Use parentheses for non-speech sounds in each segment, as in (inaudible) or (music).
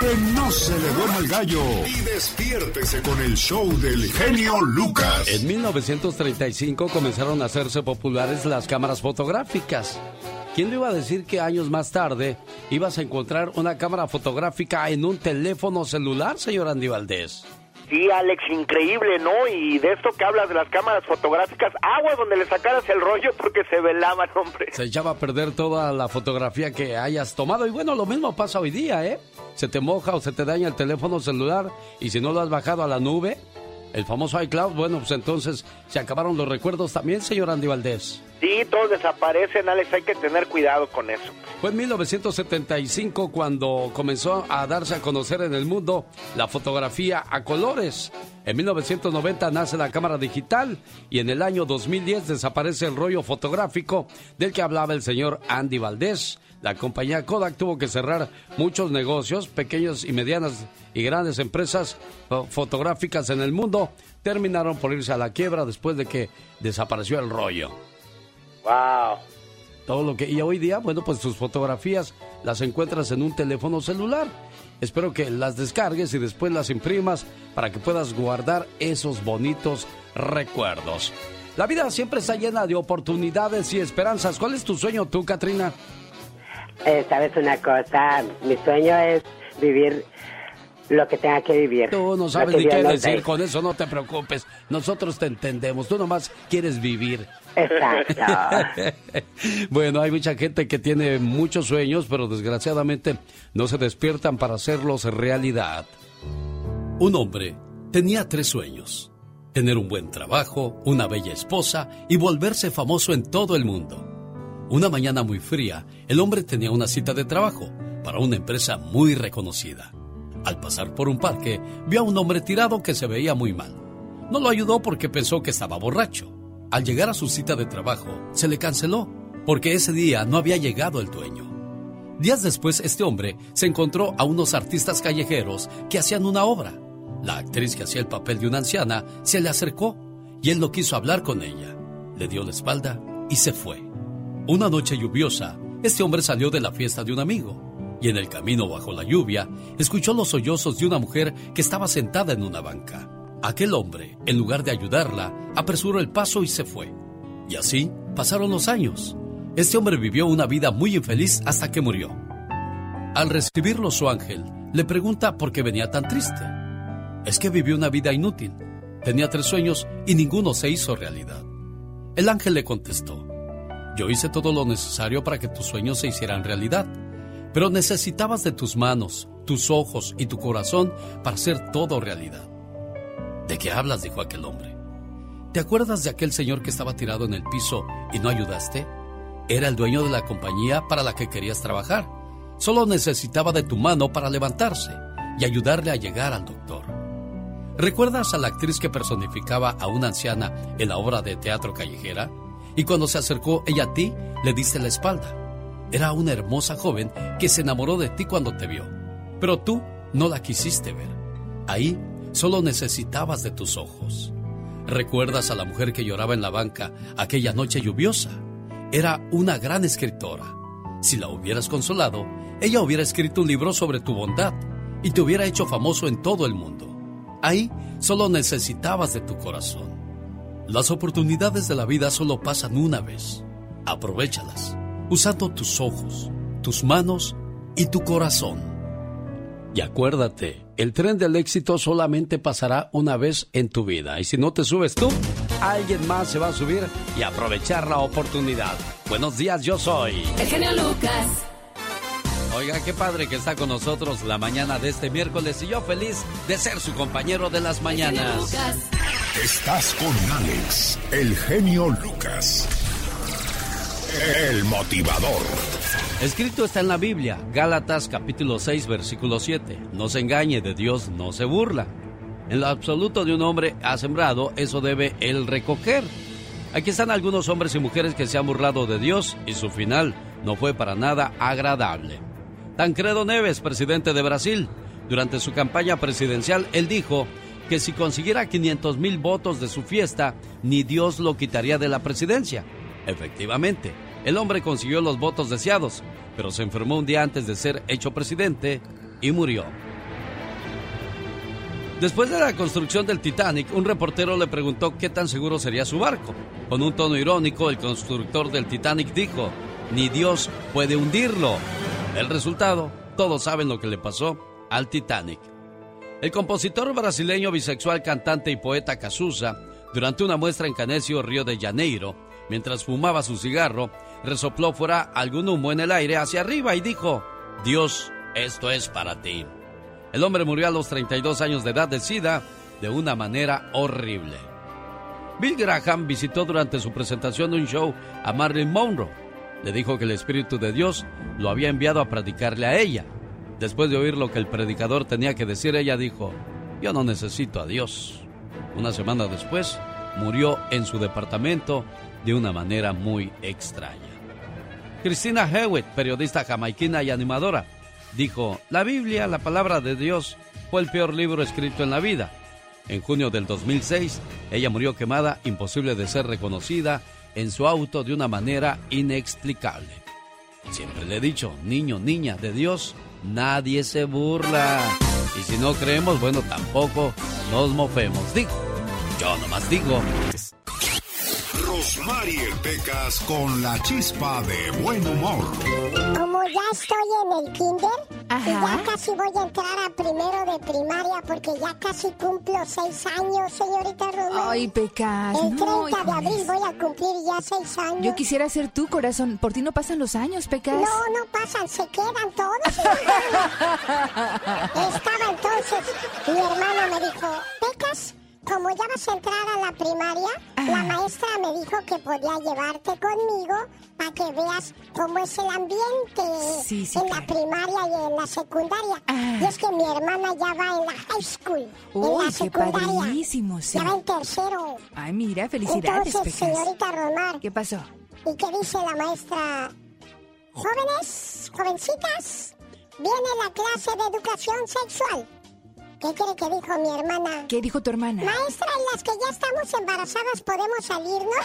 Que no se le duerma el gallo. Y despiértese con el show del genio Lucas. En 1935 comenzaron a hacerse populares las cámaras fotográficas. ¿Quién le iba a decir que años más tarde ibas a encontrar una cámara fotográfica en un teléfono celular, señor Andy Valdés? Sí, Alex, increíble, ¿no? Y de esto que hablas de las cámaras fotográficas, agua donde le sacaras el rollo porque se velaban, (laughs) hombre. Se echaba a perder toda la fotografía que hayas tomado. Y bueno, lo mismo pasa hoy día, ¿eh? Se te moja o se te daña el teléfono celular y si no lo has bajado a la nube, el famoso iCloud, bueno, pues entonces se acabaron los recuerdos también, señor Andy Valdés. Sí, todos desaparecen, Alex, hay que tener cuidado con eso. Fue en 1975 cuando comenzó a darse a conocer en el mundo la fotografía a colores. En 1990 nace la cámara digital y en el año 2010 desaparece el rollo fotográfico del que hablaba el señor Andy Valdés. La compañía Kodak tuvo que cerrar muchos negocios, pequeños y medianas y grandes empresas fotográficas en el mundo terminaron por irse a la quiebra después de que desapareció el rollo. Wow. Todo lo que y hoy día, bueno, pues tus fotografías las encuentras en un teléfono celular. Espero que las descargues y después las imprimas para que puedas guardar esos bonitos recuerdos. La vida siempre está llena de oportunidades y esperanzas. ¿Cuál es tu sueño tú, Katrina? Eh, Sabes una cosa, mi sueño es vivir lo que tenga que vivir. Tú no sabes ni qué decir, con eso no te preocupes. Nosotros te entendemos, tú nomás quieres vivir. Exacto. (laughs) bueno, hay mucha gente que tiene muchos sueños, pero desgraciadamente no se despiertan para hacerlos realidad. Un hombre tenía tres sueños. Tener un buen trabajo, una bella esposa y volverse famoso en todo el mundo. Una mañana muy fría, el hombre tenía una cita de trabajo para una empresa muy reconocida. Al pasar por un parque, vio a un hombre tirado que se veía muy mal. No lo ayudó porque pensó que estaba borracho. Al llegar a su cita de trabajo, se le canceló, porque ese día no había llegado el dueño. Días después, este hombre se encontró a unos artistas callejeros que hacían una obra. La actriz que hacía el papel de una anciana se le acercó y él no quiso hablar con ella. Le dio la espalda y se fue. Una noche lluviosa, este hombre salió de la fiesta de un amigo y en el camino bajo la lluvia escuchó los sollozos de una mujer que estaba sentada en una banca. Aquel hombre, en lugar de ayudarla, apresuró el paso y se fue. Y así pasaron los años. Este hombre vivió una vida muy infeliz hasta que murió. Al recibirlo su ángel, le pregunta por qué venía tan triste. Es que vivió una vida inútil. Tenía tres sueños y ninguno se hizo realidad. El ángel le contestó, yo hice todo lo necesario para que tus sueños se hicieran realidad, pero necesitabas de tus manos, tus ojos y tu corazón para hacer todo realidad. ¿De qué hablas? dijo aquel hombre. ¿Te acuerdas de aquel señor que estaba tirado en el piso y no ayudaste? Era el dueño de la compañía para la que querías trabajar. Solo necesitaba de tu mano para levantarse y ayudarle a llegar al doctor. ¿Recuerdas a la actriz que personificaba a una anciana en la obra de teatro callejera? Y cuando se acercó ella a ti, le diste la espalda. Era una hermosa joven que se enamoró de ti cuando te vio. Pero tú no la quisiste ver. Ahí Solo necesitabas de tus ojos. ¿Recuerdas a la mujer que lloraba en la banca aquella noche lluviosa? Era una gran escritora. Si la hubieras consolado, ella hubiera escrito un libro sobre tu bondad y te hubiera hecho famoso en todo el mundo. Ahí solo necesitabas de tu corazón. Las oportunidades de la vida solo pasan una vez. Aprovechalas, usando tus ojos, tus manos y tu corazón. Y acuérdate, el tren del éxito solamente pasará una vez en tu vida. Y si no te subes tú, alguien más se va a subir y aprovechar la oportunidad. Buenos días, yo soy. El genio Lucas. Oiga, qué padre que está con nosotros la mañana de este miércoles y yo feliz de ser su compañero de las mañanas. Estás con Alex, el genio Lucas. El motivador. Escrito está en la Biblia, Gálatas capítulo 6, versículo 7. No se engañe, de Dios no se burla. En lo absoluto de un hombre ha sembrado, eso debe él recoger. Aquí están algunos hombres y mujeres que se han burlado de Dios y su final no fue para nada agradable. Tancredo Neves, presidente de Brasil, durante su campaña presidencial, él dijo que si consiguiera 500 mil votos de su fiesta, ni Dios lo quitaría de la presidencia. Efectivamente, el hombre consiguió los votos deseados, pero se enfermó un día antes de ser hecho presidente y murió. Después de la construcción del Titanic, un reportero le preguntó qué tan seguro sería su barco. Con un tono irónico, el constructor del Titanic dijo, ni Dios puede hundirlo. El resultado, todos saben lo que le pasó al Titanic. El compositor brasileño bisexual, cantante y poeta Cazuza, durante una muestra en Canecio, Río de Janeiro, mientras fumaba su cigarro, resopló fuera algún humo en el aire hacia arriba y dijo, Dios, esto es para ti. El hombre murió a los 32 años de edad de SIDA de una manera horrible. Bill Graham visitó durante su presentación un show a Marilyn Monroe. Le dijo que el Espíritu de Dios lo había enviado a predicarle a ella. Después de oír lo que el predicador tenía que decir, ella dijo, yo no necesito a Dios. Una semana después, murió en su departamento de una manera muy extraña. Christina Hewitt, periodista jamaiquina y animadora, dijo, la Biblia, la palabra de Dios, fue el peor libro escrito en la vida. En junio del 2006, ella murió quemada, imposible de ser reconocida, en su auto de una manera inexplicable. Siempre le he dicho, niño, niña de Dios, nadie se burla. Y si no creemos, bueno, tampoco nos mofemos. Digo, yo nomás digo. Rosmarie Pecas con la chispa de buen humor. Como ya estoy en el kinder, y ya casi voy a entrar a primero de primaria porque ya casi cumplo seis años, señorita Román. Ay, Pecas. El 30 de abril voy a cumplir ya seis años. Yo quisiera ser tu corazón. Por ti no pasan los años, Pecas. No, no pasan, se quedan todos. (laughs) Estaba entonces, mi hermana me dijo, como ya vas a entrar a la primaria, la maestra me dijo que podía llevarte conmigo para que veas cómo es el ambiente en la primaria y en la secundaria. Y es que mi hermana ya va en la high school, en la secundaria. Sí. Ya va en tercero. Ay, mira, felicidades, Entonces, Pecas. señorita Romar. ¿Qué pasó? ¿Y qué dice la maestra? Jóvenes, jovencitas, viene la clase de educación sexual. ¿Qué cree que dijo mi hermana? ¿Qué dijo tu hermana? Maestra, en las que ya estamos embarazadas podemos salirnos. (laughs)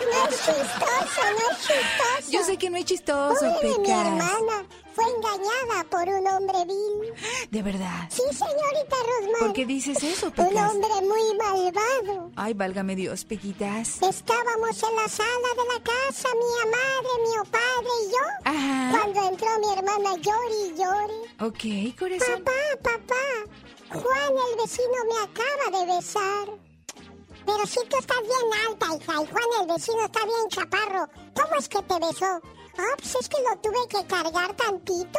no es chistoso, no es chistoso. Yo sé que no es chistoso, Pobre mi hermana fue engañada por un hombre vil. De verdad. Sí, señorita Rosmar. ¿Por qué dices eso, Un Pecas? hombre muy malvado. Ay, válgame Dios, Pequitas. Estábamos en la sala de la casa, mi madre, mi padre y yo. Ajá. Cuando entró mi hermana llori y llori. Ok, corazón. Papá, papá, Juan el vecino me acaba de besar. Pero si tú estás bien alta, hija, y Juan el vecino está bien chaparro. ¿Cómo es que te besó? Ah, pues es que lo tuve que cargar tantito.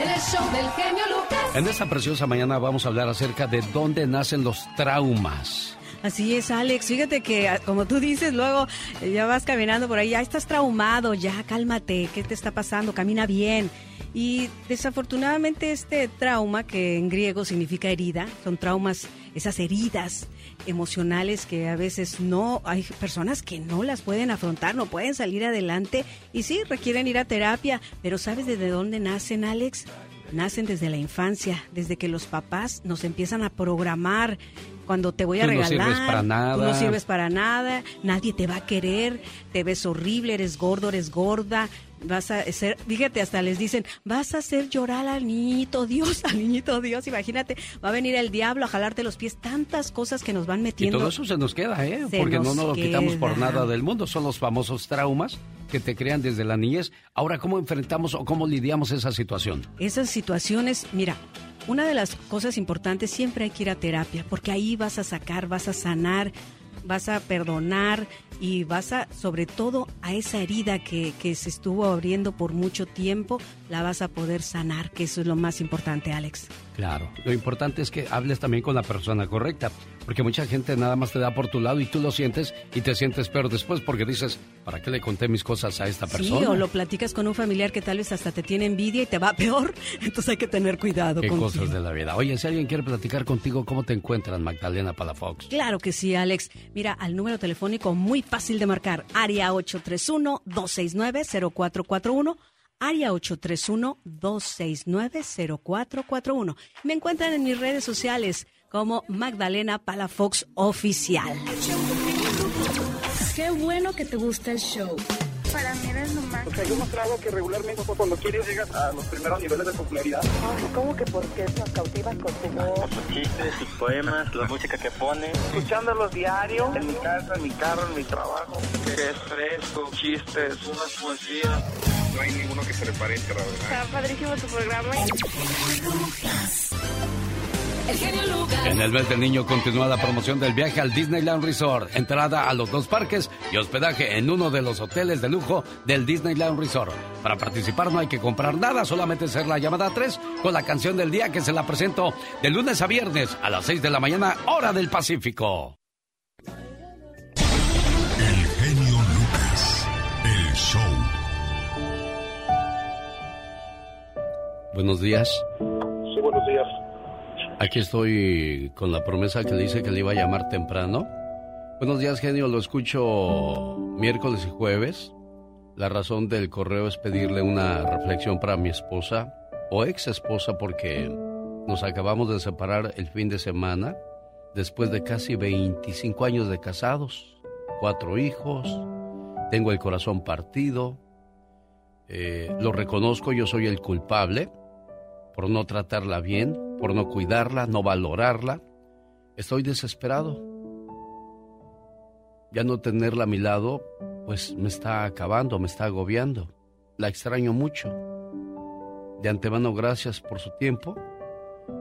El show del genio Lucas. En esta preciosa mañana vamos a hablar acerca de dónde nacen los traumas. Así es, Alex. Fíjate que, ah, como tú dices, luego eh, ya vas caminando por ahí, ya estás traumado, ya cálmate, ¿qué te está pasando? Camina bien. Y desafortunadamente este trauma, que en griego significa herida, son traumas, esas heridas emocionales que a veces no, hay personas que no las pueden afrontar, no pueden salir adelante y sí, requieren ir a terapia, pero ¿sabes desde dónde nacen, Alex? Nacen desde la infancia, desde que los papás nos empiezan a programar cuando te voy a Tú no regalar. sirves para Tú no nada. sirves para nada, nadie te va a querer, te ves horrible, eres gordo, eres gorda, vas a ser, fíjate, hasta les dicen, vas a hacer llorar al niñito Dios, (laughs) al niñito Dios, imagínate, va a venir el diablo a jalarte los pies, tantas cosas que nos van Y metiendo. todo eso se nos queda, ¿eh? Se Porque no nos lo quitamos por nada del mundo. Son los famosos traumas que te crean desde la niñez. Ahora, ¿cómo enfrentamos o cómo lidiamos esa situación? Esas situaciones, mira, una de las cosas importantes siempre hay que ir a terapia, porque ahí vas a sacar, vas a sanar, vas a perdonar y vas a, sobre todo, a esa herida que, que se estuvo abriendo por mucho tiempo, la vas a poder sanar, que eso es lo más importante, Alex. Claro, lo importante es que hables también con la persona correcta, porque mucha gente nada más te da por tu lado y tú lo sientes y te sientes peor después porque dices, ¿para qué le conté mis cosas a esta persona? Sí, o lo platicas con un familiar que tal vez hasta te tiene envidia y te va (laughs) peor, entonces hay que tener cuidado Qué con cosas de la vida. Oye, si alguien quiere platicar contigo, ¿cómo te encuentran, Magdalena Palafox? Claro que sí, Alex. Mira, al número telefónico muy fácil de marcar, área 831-269-0441, área 831-269-0441. Me encuentran en mis redes sociales como Magdalena Palafox Oficial. Qué bueno que te gusta el show. Para mí eres lo más. O sea, yo mostrado que regularmente cuando quieres llegas a los primeros niveles de popularidad. Ay, ¿cómo que por qué nos cautivas con tu voz? Sus chistes, sus poemas, la música que pone. Escuchándolos diario, en mi casa, en mi carro, en mi trabajo. Es fresco, chistes, unas poesías. No hay ninguno que se le parezca, la verdad. Está padrísimo tu programa. El genio Lucas. En el mes del niño continúa la promoción del viaje al Disneyland Resort. Entrada a los dos parques y hospedaje en uno de los hoteles de lujo del Disneyland Resort. Para participar no hay que comprar nada, solamente ser la llamada 3 con la canción del día que se la presento de lunes a viernes a las 6 de la mañana, hora del Pacífico. El genio Lucas. El show. Buenos días. Sí, buenos días. Aquí estoy con la promesa que le hice que le iba a llamar temprano. Buenos días, genio. Lo escucho miércoles y jueves. La razón del correo es pedirle una reflexión para mi esposa o ex esposa porque nos acabamos de separar el fin de semana después de casi 25 años de casados, cuatro hijos, tengo el corazón partido, eh, lo reconozco, yo soy el culpable por no tratarla bien, por no cuidarla, no valorarla. Estoy desesperado. Ya no tenerla a mi lado, pues me está acabando, me está agobiando. La extraño mucho. De antemano, gracias por su tiempo.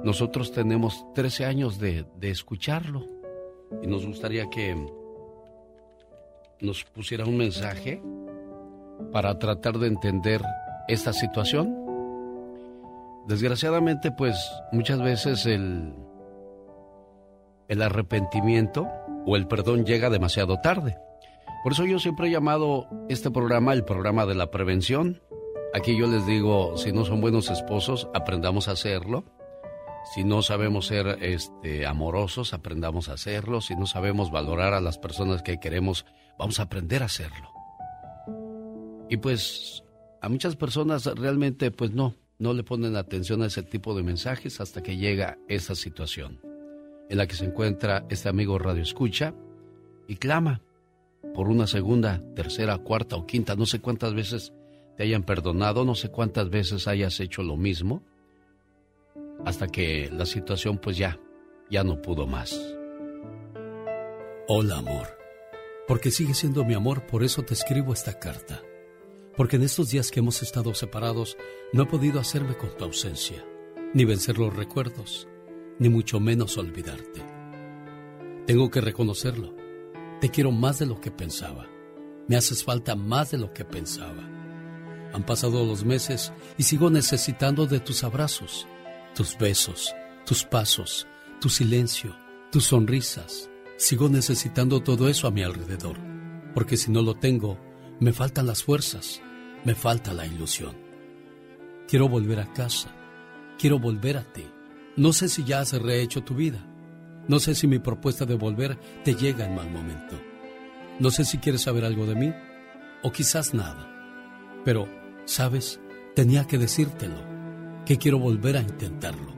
Nosotros tenemos 13 años de, de escucharlo y nos gustaría que nos pusiera un mensaje para tratar de entender esta situación. Desgraciadamente, pues muchas veces el, el arrepentimiento o el perdón llega demasiado tarde. Por eso yo siempre he llamado este programa el programa de la prevención. Aquí yo les digo, si no son buenos esposos, aprendamos a hacerlo. Si no sabemos ser este, amorosos, aprendamos a hacerlo. Si no sabemos valorar a las personas que queremos, vamos a aprender a hacerlo. Y pues a muchas personas realmente pues no, no le ponen atención a ese tipo de mensajes hasta que llega esa situación en la que se encuentra este amigo Radio Escucha y clama por una segunda, tercera, cuarta o quinta, no sé cuántas veces te hayan perdonado, no sé cuántas veces hayas hecho lo mismo, hasta que la situación pues ya, ya no pudo más. Hola amor, porque sigue siendo mi amor, por eso te escribo esta carta. Porque en estos días que hemos estado separados no he podido hacerme con tu ausencia, ni vencer los recuerdos, ni mucho menos olvidarte. Tengo que reconocerlo. Te quiero más de lo que pensaba. Me haces falta más de lo que pensaba. Han pasado los meses y sigo necesitando de tus abrazos, tus besos, tus pasos, tu silencio, tus sonrisas. Sigo necesitando todo eso a mi alrededor, porque si no lo tengo, me faltan las fuerzas, me falta la ilusión. Quiero volver a casa, quiero volver a ti. No sé si ya has rehecho tu vida. No sé si mi propuesta de volver te llega en mal momento. No sé si quieres saber algo de mí o quizás nada. Pero, ¿sabes? Tenía que decírtelo, que quiero volver a intentarlo.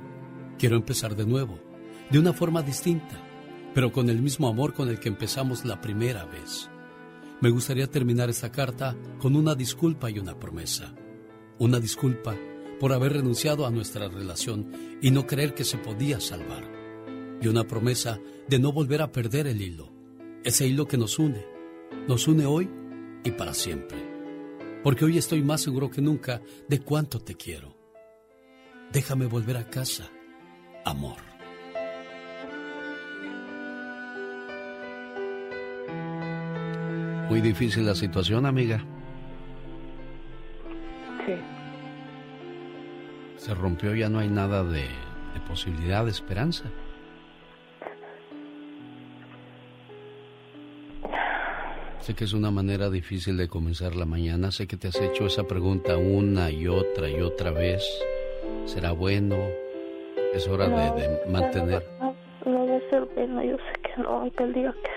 Quiero empezar de nuevo, de una forma distinta, pero con el mismo amor con el que empezamos la primera vez. Me gustaría terminar esta carta con una disculpa y una promesa. Una disculpa por haber renunciado a nuestra relación y no creer que se podía salvar. Y una promesa de no volver a perder el hilo, ese hilo que nos une, nos une hoy y para siempre. Porque hoy estoy más seguro que nunca de cuánto te quiero. Déjame volver a casa, amor. Muy difícil la situación, amiga. Sí. Se rompió, ya no hay nada de, de posibilidad, de esperanza. Sé que es una manera difícil de comenzar la mañana, sé que te has hecho esa pregunta una y otra y otra vez. ¿Será bueno? Es hora de, de mantener... No, no debe ser bueno, yo sé que no, aunque él diga que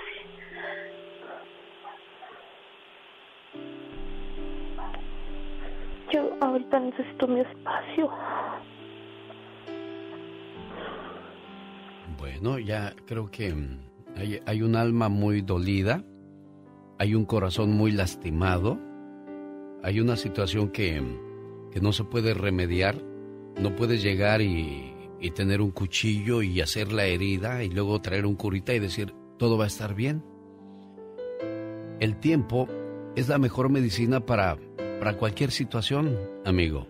ahorita necesito mi espacio. Bueno, ya creo que mm, hay, hay un alma muy dolida, hay un corazón muy lastimado hay una situación que, que no se puede remediar. No puedes llegar y, y tener un cuchillo y hacer la herida y luego traer un curita y decir, todo va a estar bien. El tiempo es la mejor medicina para, para cualquier situación, amigo.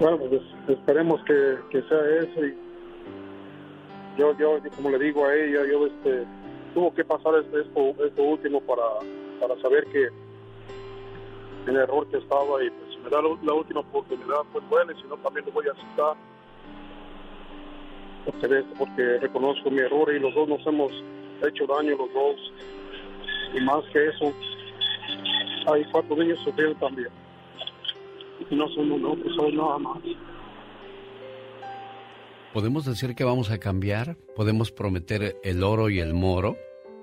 Bueno, pues esperemos que, sea eso y yo, yo, como le digo a ella, yo este, tuvo que pasar esto, esto, último para, para saber que el error que estaba y pues si me da la, última oportunidad, pues bueno, y si no también lo voy a aceptar. Porque, porque reconozco mi error y los dos nos hemos hecho daño los dos. Y más que eso, hay cuatro niños sufriendo también. Y no son uno, pues son nada más. Podemos decir que vamos a cambiar, podemos prometer el oro y el moro,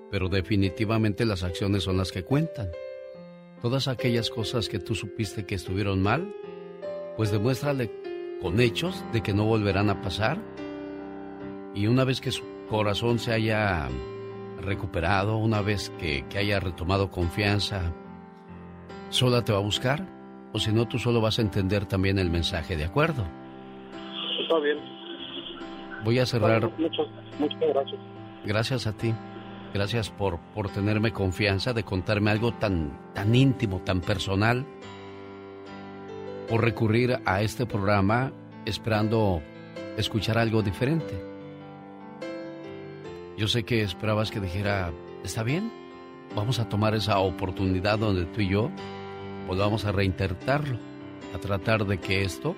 pero definitivamente las acciones son las que cuentan. Todas aquellas cosas que tú supiste que estuvieron mal, pues demuéstrale con hechos de que no volverán a pasar. Y una vez que su corazón se haya recuperado, una vez que, que haya retomado confianza, sola te va a buscar, o si no, tú solo vas a entender también el mensaje, ¿de acuerdo? Está bien. Voy a cerrar. Muchas, muchas gracias. Gracias a ti. Gracias por, por tenerme confianza de contarme algo tan, tan íntimo, tan personal. Por recurrir a este programa esperando escuchar algo diferente. Yo sé que esperabas que dijera, ¿está bien? Vamos a tomar esa oportunidad donde tú y yo volvamos a reinterpretarlo, a tratar de que esto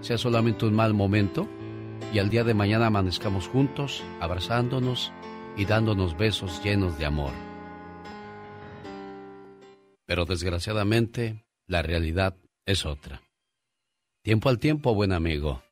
sea solamente un mal momento y al día de mañana amanezcamos juntos, abrazándonos y dándonos besos llenos de amor. Pero desgraciadamente, la realidad es otra. Tiempo al tiempo, buen amigo.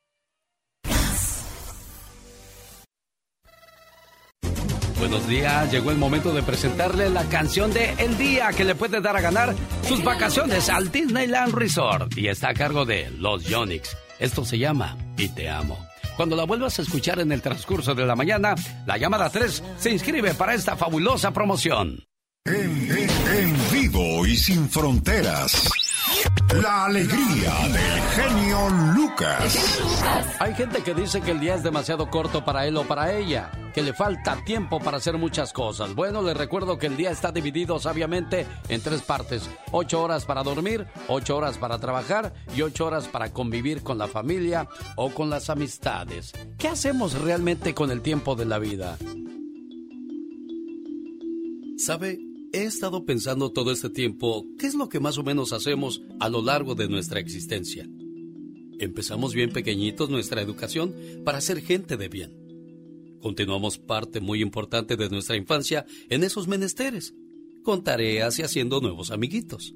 Buenos días, llegó el momento de presentarle la canción de El Día que le puede dar a ganar sus vacaciones al Disneyland Resort y está a cargo de Los Yonix. Esto se llama Y Te Amo. Cuando la vuelvas a escuchar en el transcurso de la mañana, la llamada 3 se inscribe para esta fabulosa promoción. En, en vivo y sin fronteras. La alegría del genio Lucas. Hay gente que dice que el día es demasiado corto para él o para ella, que le falta tiempo para hacer muchas cosas. Bueno, les recuerdo que el día está dividido sabiamente en tres partes. Ocho horas para dormir, ocho horas para trabajar y ocho horas para convivir con la familia o con las amistades. ¿Qué hacemos realmente con el tiempo de la vida? ¿Sabe? He estado pensando todo este tiempo qué es lo que más o menos hacemos a lo largo de nuestra existencia. Empezamos bien pequeñitos nuestra educación para ser gente de bien. Continuamos parte muy importante de nuestra infancia en esos menesteres, con tareas y haciendo nuevos amiguitos.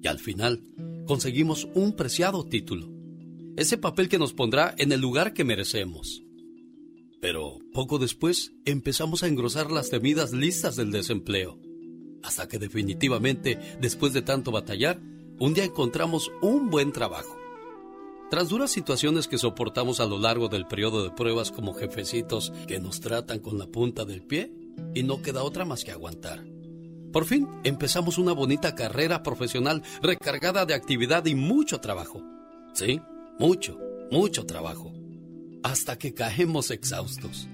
Y al final, conseguimos un preciado título, ese papel que nos pondrá en el lugar que merecemos. Pero poco después empezamos a engrosar las temidas listas del desempleo hasta que definitivamente, después de tanto batallar, un día encontramos un buen trabajo. Tras duras situaciones que soportamos a lo largo del periodo de pruebas como jefecitos que nos tratan con la punta del pie, y no queda otra más que aguantar. Por fin empezamos una bonita carrera profesional recargada de actividad y mucho trabajo. Sí, mucho, mucho trabajo. Hasta que caemos exhaustos.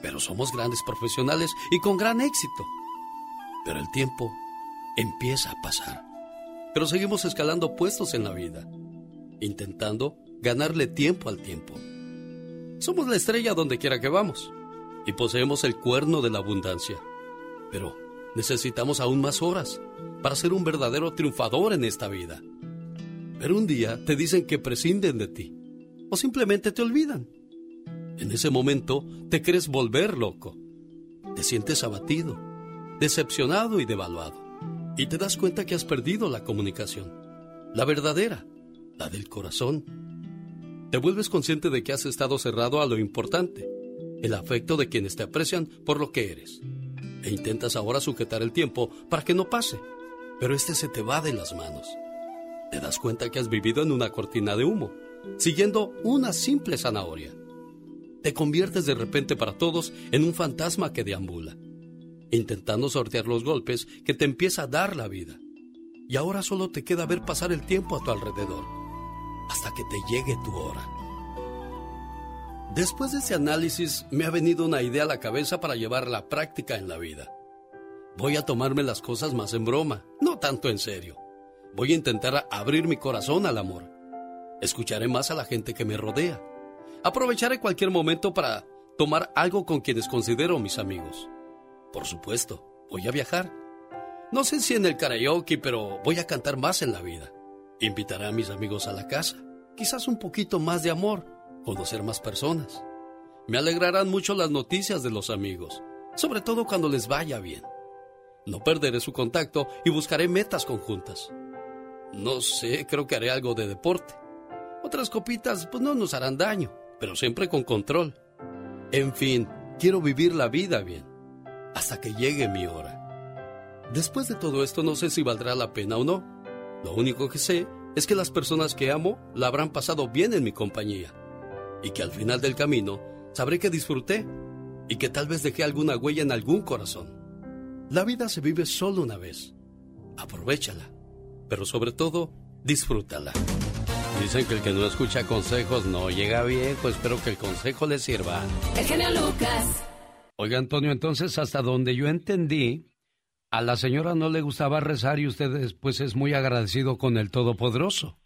Pero somos grandes profesionales y con gran éxito. Pero el tiempo empieza a pasar. Pero seguimos escalando puestos en la vida, intentando ganarle tiempo al tiempo. Somos la estrella donde quiera que vamos y poseemos el cuerno de la abundancia. Pero necesitamos aún más horas para ser un verdadero triunfador en esta vida. Pero un día te dicen que prescinden de ti o simplemente te olvidan. En ese momento te crees volver loco. Te sientes abatido decepcionado y devaluado. Y te das cuenta que has perdido la comunicación, la verdadera, la del corazón. Te vuelves consciente de que has estado cerrado a lo importante, el afecto de quienes te aprecian por lo que eres. E intentas ahora sujetar el tiempo para que no pase, pero este se te va de las manos. Te das cuenta que has vivido en una cortina de humo, siguiendo una simple zanahoria. Te conviertes de repente para todos en un fantasma que deambula intentando sortear los golpes que te empieza a dar la vida. y ahora solo te queda ver pasar el tiempo a tu alrededor, hasta que te llegue tu hora. Después de ese análisis me ha venido una idea a la cabeza para llevar la práctica en la vida. Voy a tomarme las cosas más en broma, no tanto en serio. Voy a intentar abrir mi corazón al amor. Escucharé más a la gente que me rodea. Aprovecharé cualquier momento para tomar algo con quienes considero mis amigos. Por supuesto, voy a viajar. No sé si en el karaoke, pero voy a cantar más en la vida. Invitaré a mis amigos a la casa. Quizás un poquito más de amor, conocer más personas. Me alegrarán mucho las noticias de los amigos, sobre todo cuando les vaya bien. No perderé su contacto y buscaré metas conjuntas. No sé, creo que haré algo de deporte. Otras copitas pues no nos harán daño, pero siempre con control. En fin, quiero vivir la vida bien, hasta que llegue mi hora. Después de todo esto no sé si valdrá la pena o no. Lo único que sé es que las personas que amo la habrán pasado bien en mi compañía y que al final del camino sabré que disfruté y que tal vez dejé alguna huella en algún corazón. La vida se vive solo una vez. Aprovechala, pero sobre todo, disfrútala. Dicen que el que no escucha consejos no llega viejo. Espero que el consejo le sirva. El genio Lucas. Oiga, Antonio, entonces hasta donde yo entendí, a la señora no le gustaba rezar y usted después es muy agradecido con el Todopoderoso.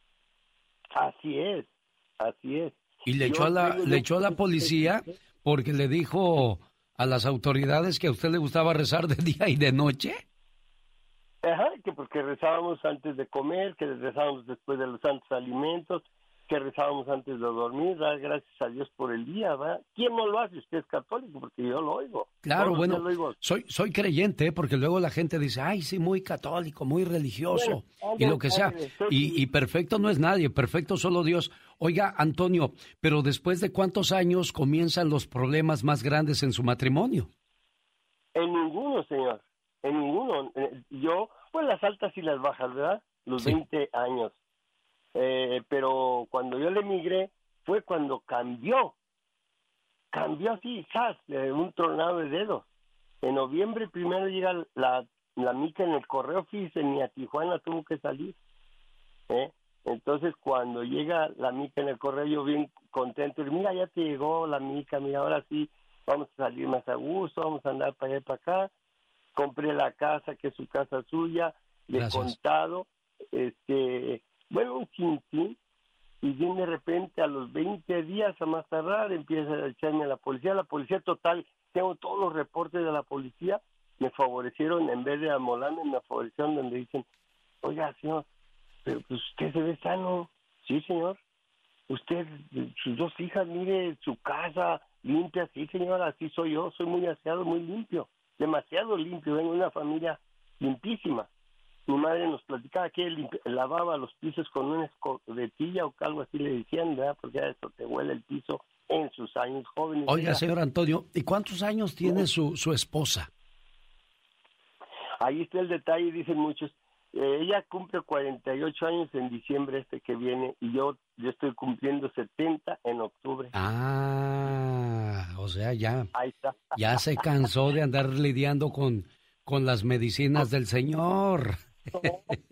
Así es, así es. Y le echó, a la, le echó a la policía porque le dijo a las autoridades que a usted le gustaba rezar de día y de noche. Ajá, que porque rezábamos antes de comer, que rezábamos después de los santos alimentos, que rezábamos antes de dormir, dar gracias a Dios por el día, ¿verdad? ¿Quién no lo hace? Usted es católico, porque yo lo oigo. Claro, bueno, soy, soy creyente, ¿eh? porque luego la gente dice, ay, sí, muy católico, muy religioso, y lo que sea. Y, y perfecto no es nadie, perfecto solo Dios. Oiga, Antonio, pero después de cuántos años comienzan los problemas más grandes en su matrimonio? En ninguno, señor, en ninguno. Eh, Yo, pues las altas y las bajas, ¿verdad? Los 20 años. Eh, pero cuando yo le emigré fue cuando cambió. Cambió así, ¡zas! de un tronado de dedos. En noviembre primero llega la, la mica en el correo, fíjese, ni a Tijuana tuvo que salir. ¿eh? Entonces cuando llega la mica en el correo, yo bien contento, y mira, ya te llegó la mica, mira, ahora sí, vamos a salir más a gusto, vamos a andar para allá y para acá. Compré la casa, que es su casa suya, Gracias. contado, este, bueno, un chintín, y bien de repente a los 20 días a más tardar empieza a echarme a la policía. La policía total, tengo todos los reportes de la policía, me favorecieron, en vez de amolarme, me favorecieron donde dicen, oiga, señor, pero pues usted se ve sano. Sí, señor. Usted, sus dos hijas, mire, su casa limpia. Sí, señor, así soy yo. Soy muy aseado, muy limpio. Demasiado limpio. Vengo de una familia limpísima. Mi madre nos platicaba que él lavaba los pisos con una escobetilla o algo así le decían, ¿verdad? Porque ya eso te huele el piso en sus años jóvenes. Oiga, señor Antonio, ¿y cuántos años tiene su, su esposa? Ahí está el detalle, dicen muchos. Eh, ella cumple 48 años en diciembre este que viene y yo yo estoy cumpliendo 70 en octubre. Ah, o sea, ya, Ahí está. ya se cansó de andar lidiando con, con las medicinas del señor.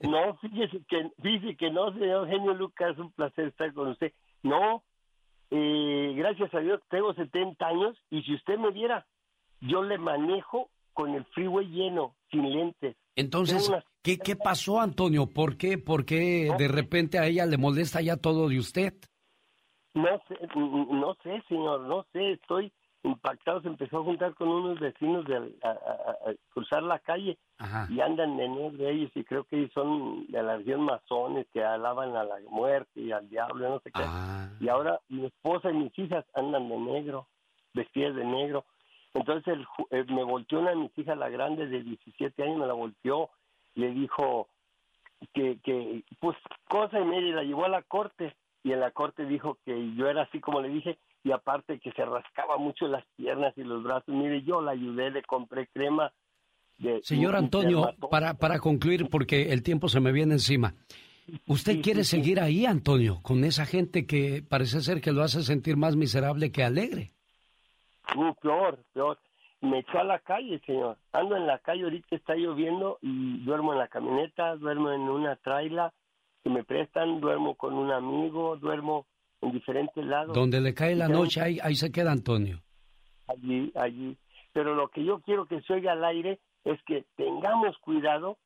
No, fíjese que, fíjese que no, señor Genio Lucas, es un placer estar con usted. No, eh, gracias a Dios tengo 70 años y si usted me viera, yo le manejo con el freeway lleno, sin lentes. Entonces, unas- ¿qué, ¿qué pasó, Antonio? ¿Por qué, por qué de repente a ella le molesta ya todo de usted? No sé, no sé, señor, no sé, estoy impactado. Se empezó a juntar con unos vecinos de a, a- a cruzar la calle Ajá. y andan de negro ellos y creo que ellos son de la región masones que alaban a la muerte y al diablo, no sé qué. Ah. Y ahora mi esposa y mis hijas andan de negro, vestidas de negro. Entonces el eh, me volteó una de mis hijas, la grande de 17 años, me la volteó, le dijo que, que pues cosa y media, la llevó a la corte y en la corte dijo que yo era así como le dije y aparte que se rascaba mucho las piernas y los brazos. Mire, yo la ayudé, le compré crema. De, Señor Antonio, para, para concluir, porque el tiempo se me viene encima. ¿Usted quiere seguir ahí, Antonio, con esa gente que parece ser que lo hace sentir más miserable que alegre? Uh, peor, peor. me echó a la calle, señor. Ando en la calle, ahorita está lloviendo y duermo en la camioneta, duermo en una traila que me prestan, duermo con un amigo, duermo en diferentes lados. Donde le cae la noche, ahí, ahí se queda Antonio. allí, allí. Pero lo que yo quiero que se oiga al aire es que tengamos cuidado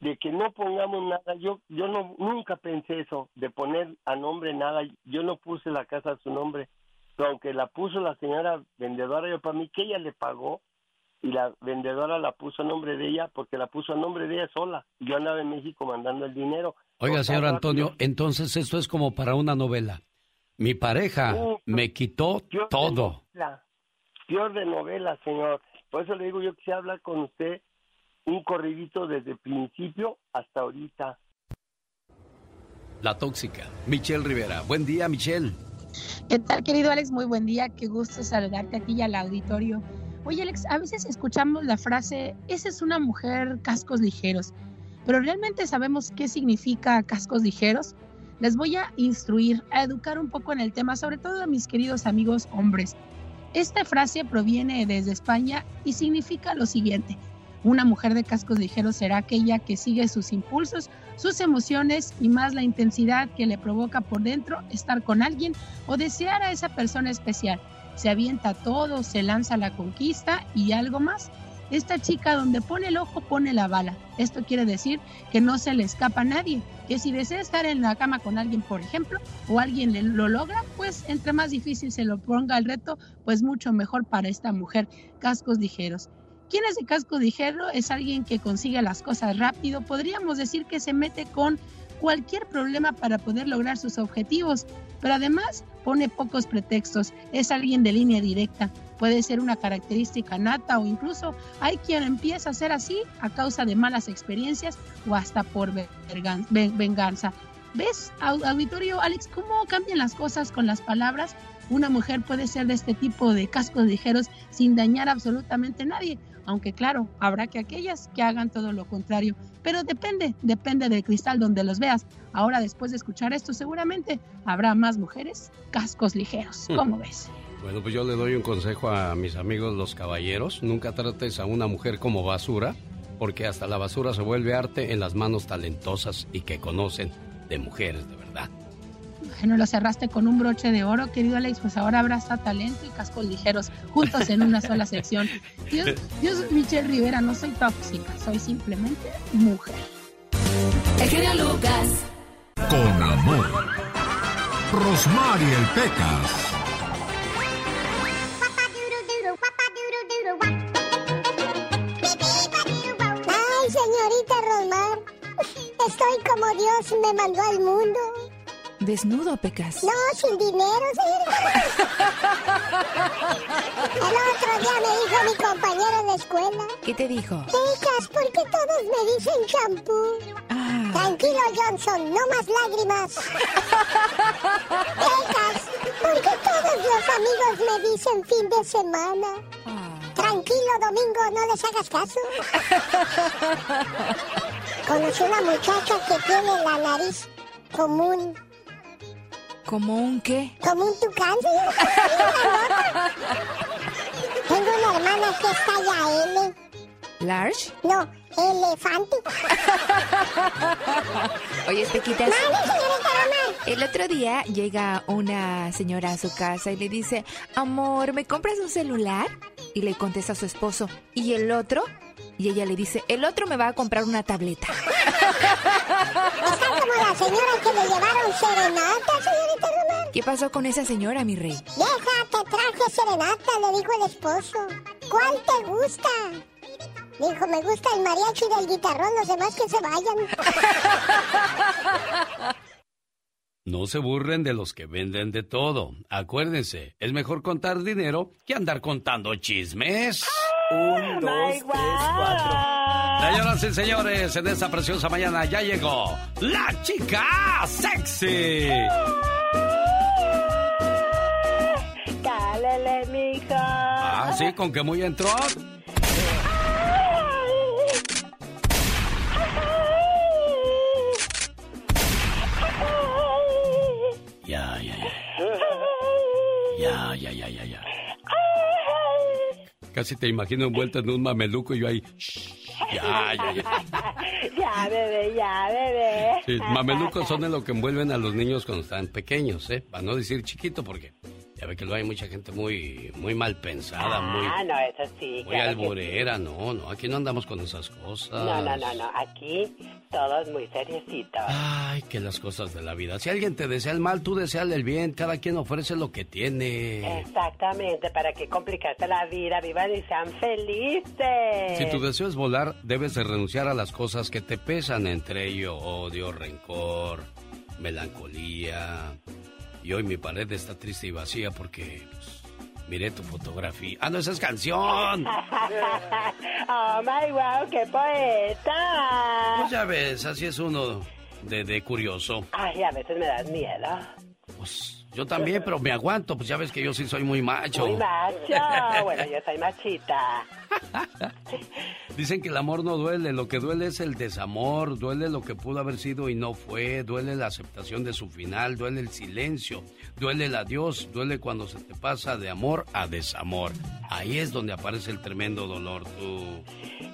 de que no pongamos nada. Yo yo no nunca pensé eso de poner a nombre nada. Yo no puse la casa a su nombre, pero aunque la puso la señora vendedora, yo para mí que ella le pagó y la vendedora la puso a nombre de ella porque la puso a nombre de ella sola. Yo andaba en México mandando el dinero. Oiga, señor Antonio, entonces esto es como para una novela. Mi pareja Uh, me quitó de todo. novela, peor de novela, señor. Por eso le digo, yo quisiera hablar con usted un corridito desde el principio hasta ahorita. La tóxica. Michelle Rivera. Buen día, Michelle. ¿Qué tal, querido Alex? Muy buen día. Qué gusto saludarte a ti y al auditorio. Oye, Alex, a veces escuchamos la frase, esa es una mujer cascos ligeros, pero ¿realmente sabemos qué significa cascos ligeros? Les voy a instruir, a educar un poco en el tema, sobre todo a mis queridos amigos hombres. Esta frase proviene desde España y significa lo siguiente. Una mujer de cascos ligeros será aquella que sigue sus impulsos, sus emociones y más la intensidad que le provoca por dentro estar con alguien o desear a esa persona especial. Se avienta todo, se lanza a la conquista y algo más. Esta chica donde pone el ojo pone la bala. Esto quiere decir que no se le escapa a nadie, que si desea estar en la cama con alguien, por ejemplo, o alguien lo logra, pues entre más difícil se lo ponga el reto, pues mucho mejor para esta mujer. Cascos ligeros. ¿Quién es de casco ligero? Es alguien que consigue las cosas rápido. Podríamos decir que se mete con cualquier problema para poder lograr sus objetivos, pero además pone pocos pretextos. Es alguien de línea directa. Puede ser una característica nata o incluso hay quien empieza a ser así a causa de malas experiencias o hasta por venganza. ¿Ves, au- auditorio, Alex, cómo cambian las cosas con las palabras? Una mujer puede ser de este tipo de cascos ligeros sin dañar absolutamente a nadie, aunque claro, habrá que aquellas que hagan todo lo contrario. Pero depende, depende del cristal donde los veas. Ahora, después de escuchar esto, seguramente habrá más mujeres cascos ligeros. ¿Cómo ves? Bueno, pues yo le doy un consejo a mis amigos los caballeros. Nunca trates a una mujer como basura, porque hasta la basura se vuelve arte en las manos talentosas y que conocen de mujeres de Bueno, lo cerraste con un broche de oro, querido Alex, pues ahora abraza talento y cascos ligeros juntos en una sola sección. Dios, Dios, Michelle Rivera, no soy tóxica, soy simplemente mujer. El genio Lucas. Con amor. Rosmarie el Pecas. Ay, señorita Rosmar, estoy como Dios me mandó al mundo. Desnudo, Pecas. No, sin dinero, señorita. El otro día me dijo mi compañero la escuela. ¿Qué te dijo? Pecas, ¿por qué todos me dicen champú? Tranquilo, Johnson, no más lágrimas. Pecas, ¿por qué todos los amigos me dicen fin de semana? Tranquilo, Domingo, no les hagas caso. Conocí una muchacha que tiene la nariz común. ¿Como un qué? Como un tucán. (laughs) Tengo una hermana que es talla L. ¿Large? No, elefante. (laughs) Oye, señorita Román. El otro día llega una señora a su casa y le dice, amor, ¿me compras un celular? Y le contesta a su esposo, ¿y el otro? Y ella le dice, el otro me va a comprar una tableta. (laughs) Está como la señora que le llevaron serenata, señorita Román. ¿Qué pasó con esa señora, mi rey? Vieja, te traje serenata, le dijo el esposo. ¿Cuál te gusta? Dijo, me gusta el mariachi del guitarrón, los demás que se vayan. (laughs) No se burlen de los que venden de todo. Acuérdense, es mejor contar dinero que andar contando chismes. Un, dos, tres, cuatro. Señoras y señores, en esta preciosa mañana ya llegó la chica sexy. Mija. Ah, sí, con que muy entró. Ya, ya, ya. Ya, ya, ya, ya. Casi te imagino envuelto en un mameluco y yo ahí. Ya, ya, ya. (laughs) ya, bebé, ya, bebé. Sí, mamelucos son de lo que envuelven a los niños cuando están pequeños, ¿eh? Para no decir chiquito, porque ya ve que luego hay mucha gente muy, muy mal pensada, muy, Ah, no, eso sí. muy claro alburera. No, no, aquí no andamos con esas cosas. No, no, no, no. Aquí todos muy seriecitos. Ay, que las cosas de la vida. Si alguien te desea el mal, tú deseale el bien. Cada quien ofrece lo que tiene. Exactamente, para que complicarte la vida, vivan y sean felices. Si tu deseo es volar, debes de renunciar a las cosas que te pesan, entre ello odio, rencor, melancolía. Y hoy mi pared está triste y vacía porque pues, miré tu fotografía. ¡Ah, no, esa es canción! (laughs) oh my wow, qué poeta. Pues ya ves, así es uno de, de curioso. Ay, a veces me das miedo. Yo también, pero me aguanto, pues ya ves que yo sí soy muy macho. Muy macho. (laughs) Bueno, yo soy machita. Dicen que el amor no duele, lo que duele es el desamor, duele lo que pudo haber sido y no fue, duele la aceptación de su final, duele el silencio, duele el adiós, duele cuando se te pasa de amor a desamor. Ahí es donde aparece el tremendo dolor, tú.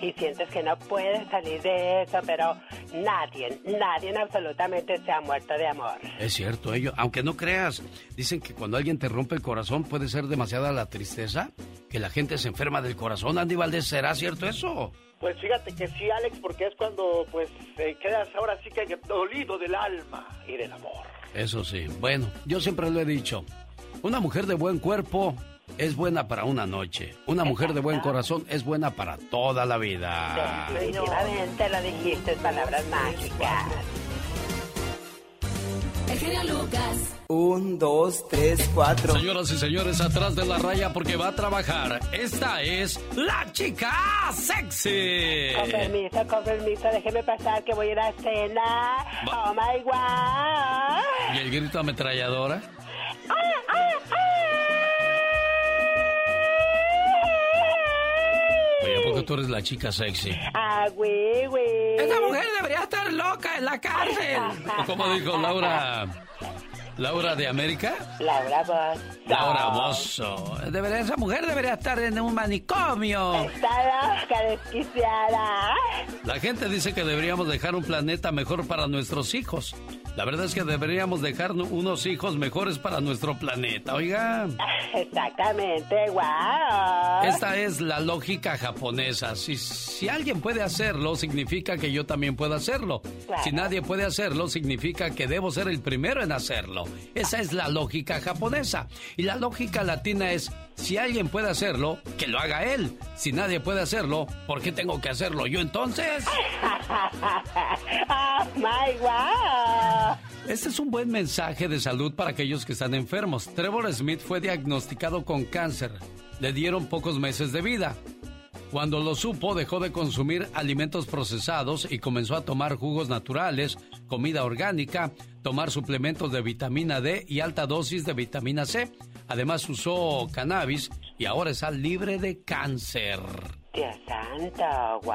Y sientes que no puedes salir de eso, pero nadie, nadie absolutamente se ha muerto de amor. Es cierto, ello, aunque no creas, dicen que cuando alguien te rompe el corazón puede ser demasiada la tristeza, que la gente se enferma del corazón. Andy Valdés, ¿será cierto eso? Pues fíjate que sí, Alex, porque es cuando pues eh, quedas ahora sí que dolido del alma y del amor. Eso sí. Bueno, yo siempre lo he dicho. Una mujer de buen cuerpo es buena para una noche. Una mujer de buen corazón es buena para toda la vida. Definitivamente lo dijiste, palabras mágicas. El genio Lucas. Un, dos, tres, cuatro. Señoras y señores, atrás de la raya porque va a trabajar. Esta es la chica sexy. Con permiso, con permiso, déjeme pasar que voy a ir a cena. Oh my god. ¿Y el grito ametralladora? Oye, ¿a poco tú eres la chica sexy? Ah, güey, güey. Esa mujer debería estar loca en la cárcel. ¿O cómo dijo Laura? ¿Laura de América? Laura Boss. Laura Bosso. Debería, esa mujer debería estar en un manicomio. Está loca, desquiciada. La gente dice que deberíamos dejar un planeta mejor para nuestros hijos. La verdad es que deberíamos dejar unos hijos mejores para nuestro planeta, oiga. (laughs) Exactamente, wow. Esta es la lógica japonesa. Si, si alguien puede hacerlo, significa que yo también puedo hacerlo. Claro. Si nadie puede hacerlo, significa que debo ser el primero en hacerlo. Esa es la lógica japonesa. Y la lógica latina es, si alguien puede hacerlo, que lo haga él. Si nadie puede hacerlo, ¿por qué tengo que hacerlo yo entonces? oh (laughs) my wow. Este es un buen mensaje de salud para aquellos que están enfermos. Trevor Smith fue diagnosticado con cáncer. Le dieron pocos meses de vida. Cuando lo supo, dejó de consumir alimentos procesados y comenzó a tomar jugos naturales, comida orgánica, tomar suplementos de vitamina D y alta dosis de vitamina C. Además usó cannabis y ahora está libre de cáncer. Dios santo, wow.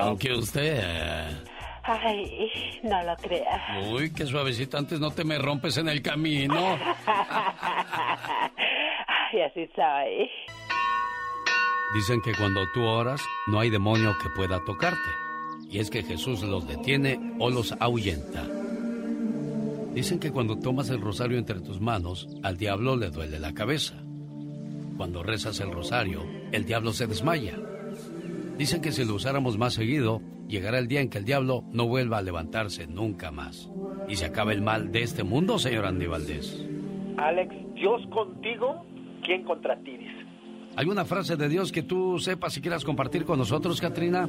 Aunque usted... Ay, no lo creas. Uy, qué suavecito, antes no te me rompes en el camino. Ay, así soy. Dicen que cuando tú oras, no hay demonio que pueda tocarte. Y es que Jesús los detiene o los ahuyenta. Dicen que cuando tomas el rosario entre tus manos, al diablo le duele la cabeza. Cuando rezas el rosario, el diablo se desmaya. Dicen que si lo usáramos más seguido, llegará el día en que el diablo no vuelva a levantarse nunca más. Y se acaba el mal de este mundo, señor Andy Valdés. Alex, Dios contigo, ¿quién contra ti? Dice. ¿Alguna frase de Dios que tú sepas y quieras compartir con nosotros, Katrina?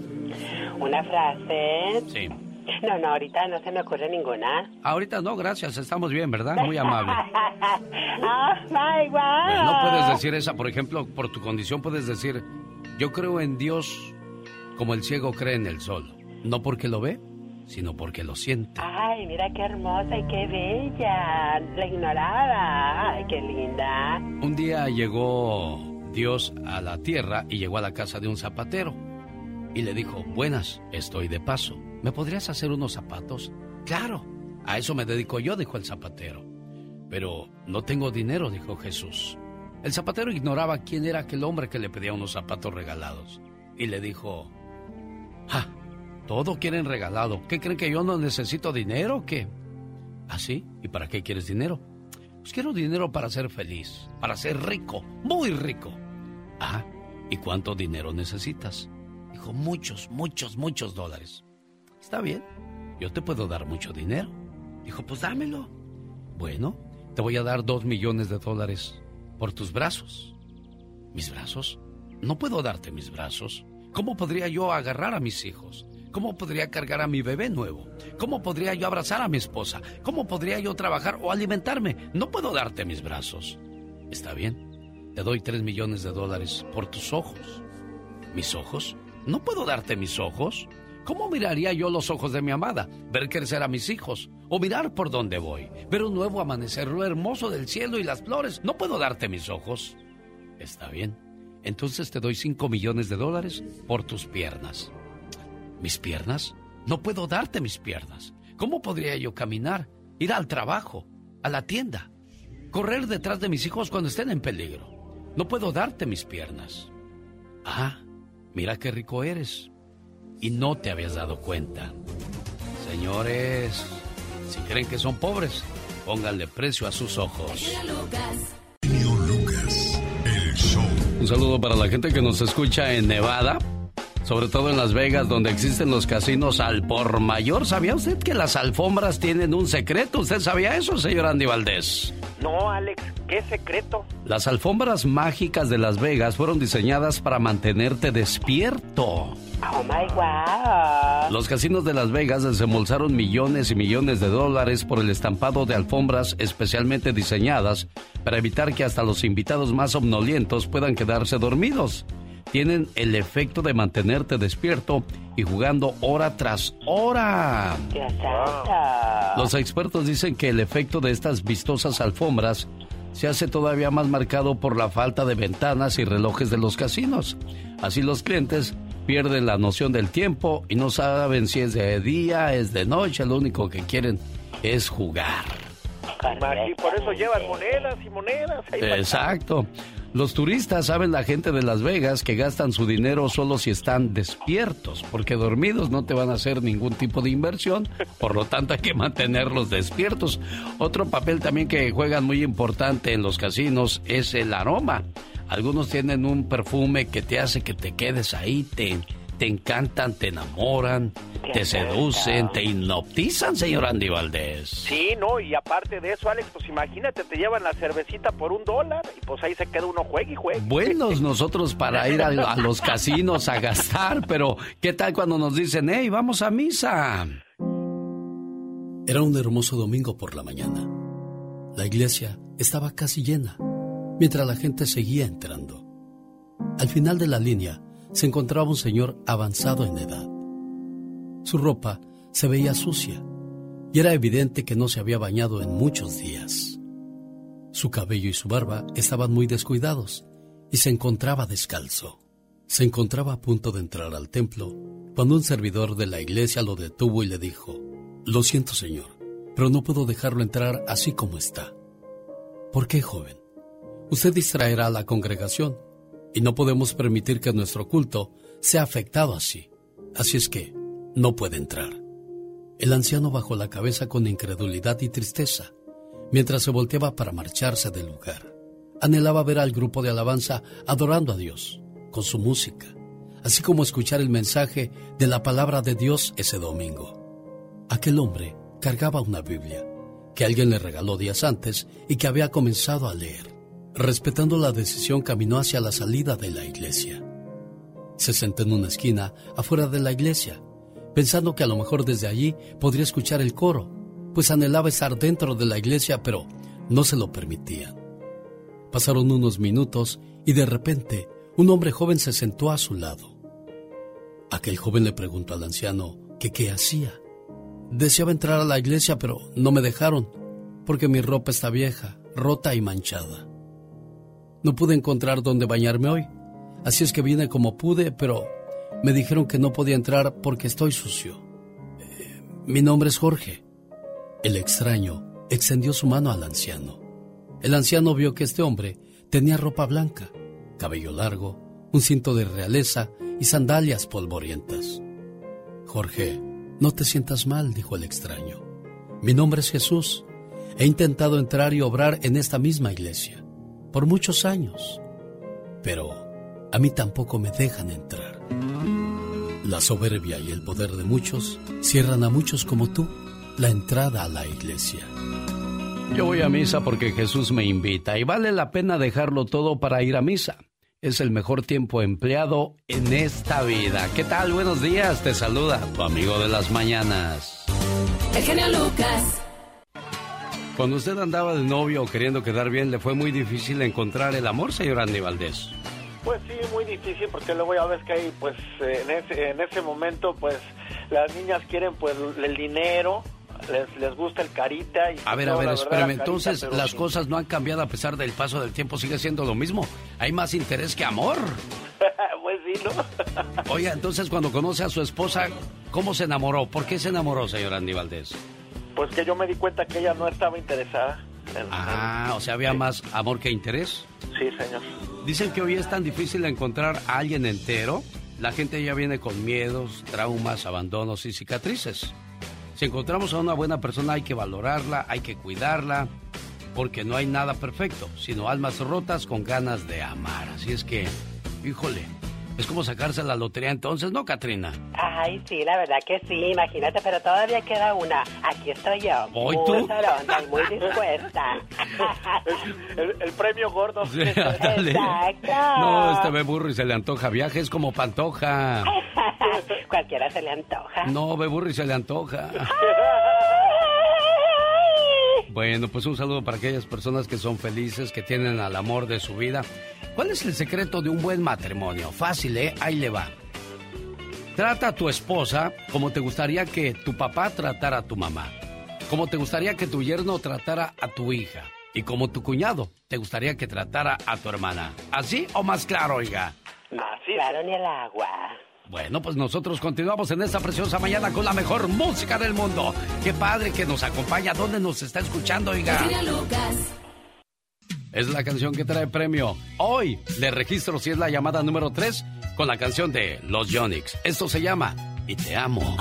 Una frase. Sí. (laughs) No, no, ahorita no se me ocurre ninguna. Ahorita no, gracias, estamos bien, ¿verdad? Muy amable. oh, my God. No puedes decir esa, por ejemplo, por tu condición puedes decir, yo creo en Dios como el ciego cree en el sol, no porque lo ve, sino porque lo siente. Ay, mira qué hermosa y qué bella. La ignoraba. Ay, qué linda. Un día llegó Dios a la tierra y llegó a la casa de un zapatero y le dijo, buenas, estoy de paso. ¿Me podrías hacer unos zapatos? Claro, a eso me dedico yo, dijo el zapatero. Pero no tengo dinero, dijo Jesús. El zapatero ignoraba quién era aquel hombre que le pedía unos zapatos regalados y le dijo, ¡Ja! Todo quieren regalado. ¿Qué creen que yo no necesito dinero o qué? ¿Ah, sí? ¿Y para qué quieres dinero? Pues quiero dinero para ser feliz, para ser rico, muy rico. Ah, ¿y cuánto dinero necesitas? Muchos, muchos, muchos dólares. Está bien, yo te puedo dar mucho dinero. Dijo, pues dámelo. Bueno, te voy a dar dos millones de dólares por tus brazos. ¿Mis brazos? No puedo darte mis brazos. ¿Cómo podría yo agarrar a mis hijos? ¿Cómo podría cargar a mi bebé nuevo? ¿Cómo podría yo abrazar a mi esposa? ¿Cómo podría yo trabajar o alimentarme? No puedo darte mis brazos. Está bien, te doy tres millones de dólares por tus ojos. ¿Mis ojos? No puedo darte mis ojos. ¿Cómo miraría yo los ojos de mi amada? Ver crecer a mis hijos. O mirar por dónde voy. Ver un nuevo amanecer, lo hermoso del cielo y las flores. No puedo darte mis ojos. Está bien. Entonces te doy cinco millones de dólares por tus piernas. ¿Mis piernas? No puedo darte mis piernas. ¿Cómo podría yo caminar, ir al trabajo, a la tienda, correr detrás de mis hijos cuando estén en peligro? No puedo darte mis piernas. Ah, mira qué rico eres. Y no te habías dado cuenta. Señores, si creen que son pobres, pónganle precio a sus ojos. Un saludo para la gente que nos escucha en Nevada sobre todo en Las Vegas, donde existen los casinos al por mayor. ¿Sabía usted que las alfombras tienen un secreto? ¿Usted sabía eso, señor Andy Valdés? No, Alex, ¿qué secreto? Las alfombras mágicas de Las Vegas fueron diseñadas para mantenerte despierto. Oh my God. Los casinos de Las Vegas desembolsaron millones y millones de dólares por el estampado de alfombras especialmente diseñadas para evitar que hasta los invitados más somnolientos puedan quedarse dormidos tienen el efecto de mantenerte despierto y jugando hora tras hora. Los expertos dicen que el efecto de estas vistosas alfombras se hace todavía más marcado por la falta de ventanas y relojes de los casinos. Así los clientes pierden la noción del tiempo y no saben si es de día, es de noche, lo único que quieren es jugar. Y por eso llevan monedas y monedas. Exacto. Los turistas saben la gente de Las Vegas que gastan su dinero solo si están despiertos, porque dormidos no te van a hacer ningún tipo de inversión, por lo tanto hay que mantenerlos despiertos. Otro papel también que juegan muy importante en los casinos es el aroma. Algunos tienen un perfume que te hace que te quedes ahí, te, te encantan, te enamoran, te seducen, te hipnotizan, señor Andy Valdés. Sí, no, y aparte de eso, Alex, pues imagínate, te llevan la cervecita por un dólar y pues ahí se queda uno juegue y juegue. Buenos nosotros para ir a, a los casinos a gastar, pero ¿qué tal cuando nos dicen, hey, vamos a misa? Era un hermoso domingo por la mañana. La iglesia estaba casi llena, mientras la gente seguía entrando. Al final de la línea, se encontraba un señor avanzado en edad. Su ropa se veía sucia y era evidente que no se había bañado en muchos días. Su cabello y su barba estaban muy descuidados y se encontraba descalzo. Se encontraba a punto de entrar al templo cuando un servidor de la iglesia lo detuvo y le dijo, Lo siento señor, pero no puedo dejarlo entrar así como está. ¿Por qué, joven? Usted distraerá a la congregación y no podemos permitir que nuestro culto sea afectado así. Así es que no puede entrar. El anciano bajó la cabeza con incredulidad y tristeza, mientras se volteaba para marcharse del lugar. Anhelaba ver al grupo de alabanza adorando a Dios, con su música, así como escuchar el mensaje de la palabra de Dios ese domingo. Aquel hombre cargaba una Biblia, que alguien le regaló días antes y que había comenzado a leer. Respetando la decisión, caminó hacia la salida de la iglesia. Se sentó en una esquina afuera de la iglesia, pensando que a lo mejor desde allí podría escuchar el coro, pues anhelaba estar dentro de la iglesia, pero no se lo permitían. Pasaron unos minutos y de repente un hombre joven se sentó a su lado. Aquel joven le preguntó al anciano que qué hacía. Deseaba entrar a la iglesia, pero no me dejaron, porque mi ropa está vieja, rota y manchada. No pude encontrar dónde bañarme hoy, así es que vine como pude, pero me dijeron que no podía entrar porque estoy sucio. Eh, mi nombre es Jorge. El extraño extendió su mano al anciano. El anciano vio que este hombre Tenía ropa blanca, cabello largo, un cinto de realeza y sandalias polvorientas. Jorge, no te sientas mal, dijo el extraño. Mi nombre es Jesús. He intentado entrar y obrar en esta misma iglesia por muchos años, pero a mí tampoco me dejan entrar. La soberbia y el poder de muchos cierran a muchos como tú la entrada a la iglesia. Yo voy a misa porque Jesús me invita y vale la pena dejarlo todo para ir a misa. Es el mejor tiempo empleado en esta vida. ¿Qué tal? Buenos días. Te saluda tu amigo de las mañanas. El genio Lucas. Cuando usted andaba de novio o queriendo quedar bien, ¿le fue muy difícil encontrar el amor, señor Andy Valdés? Pues sí, muy difícil porque luego ya ves que hay, pues en ese, en ese momento, pues las niñas quieren pues el dinero, les, les gusta el carita. Y a ver, a ver, espérame. Entonces, las cosas no han cambiado a pesar del paso del tiempo, sigue siendo lo mismo. Hay más interés que amor. (laughs) pues sí, ¿no? Oiga, entonces cuando conoce a su esposa, ¿cómo se enamoró? ¿Por qué se enamoró, señor Andy Valdés? Pues que yo me di cuenta que ella no estaba interesada. ah, o sea, había más amor que interés. Sí, señor. Dicen que hoy es tan difícil encontrar a alguien entero. La gente ya viene con miedos, traumas, abandonos y cicatrices. Si encontramos a una buena persona hay que valorarla, hay que cuidarla, porque no hay nada perfecto, sino almas rotas con ganas de amar. Así es que, híjole, es como sacarse la lotería entonces, ¿no, Katrina? Ay, sí, la verdad que sí, imagínate, pero todavía queda una. Aquí estoy yo. ¿Hoy muy tú? muy (laughs) dispuesta. el, el premio gordo. Sí. Exacto. No, este ve burro y se le antoja. Viajes como pantoja. (laughs) Cualquiera se le antoja. No, ve burro y se le antoja. (laughs) Bueno, pues un saludo para aquellas personas que son felices, que tienen al amor de su vida. ¿Cuál es el secreto de un buen matrimonio? Fácil, ¿eh? Ahí le va. Trata a tu esposa como te gustaría que tu papá tratara a tu mamá. Como te gustaría que tu yerno tratara a tu hija. Y como tu cuñado te gustaría que tratara a tu hermana. ¿Así o más claro, oiga? Más claro ni el agua. Bueno, pues nosotros continuamos en esta preciosa mañana con la mejor música del mundo. Qué padre que nos acompaña. ¿Dónde nos está escuchando, oiga? Es la canción que trae premio. Hoy le registro si es la llamada número 3 con la canción de Los Yonix. Esto se llama Y te amo.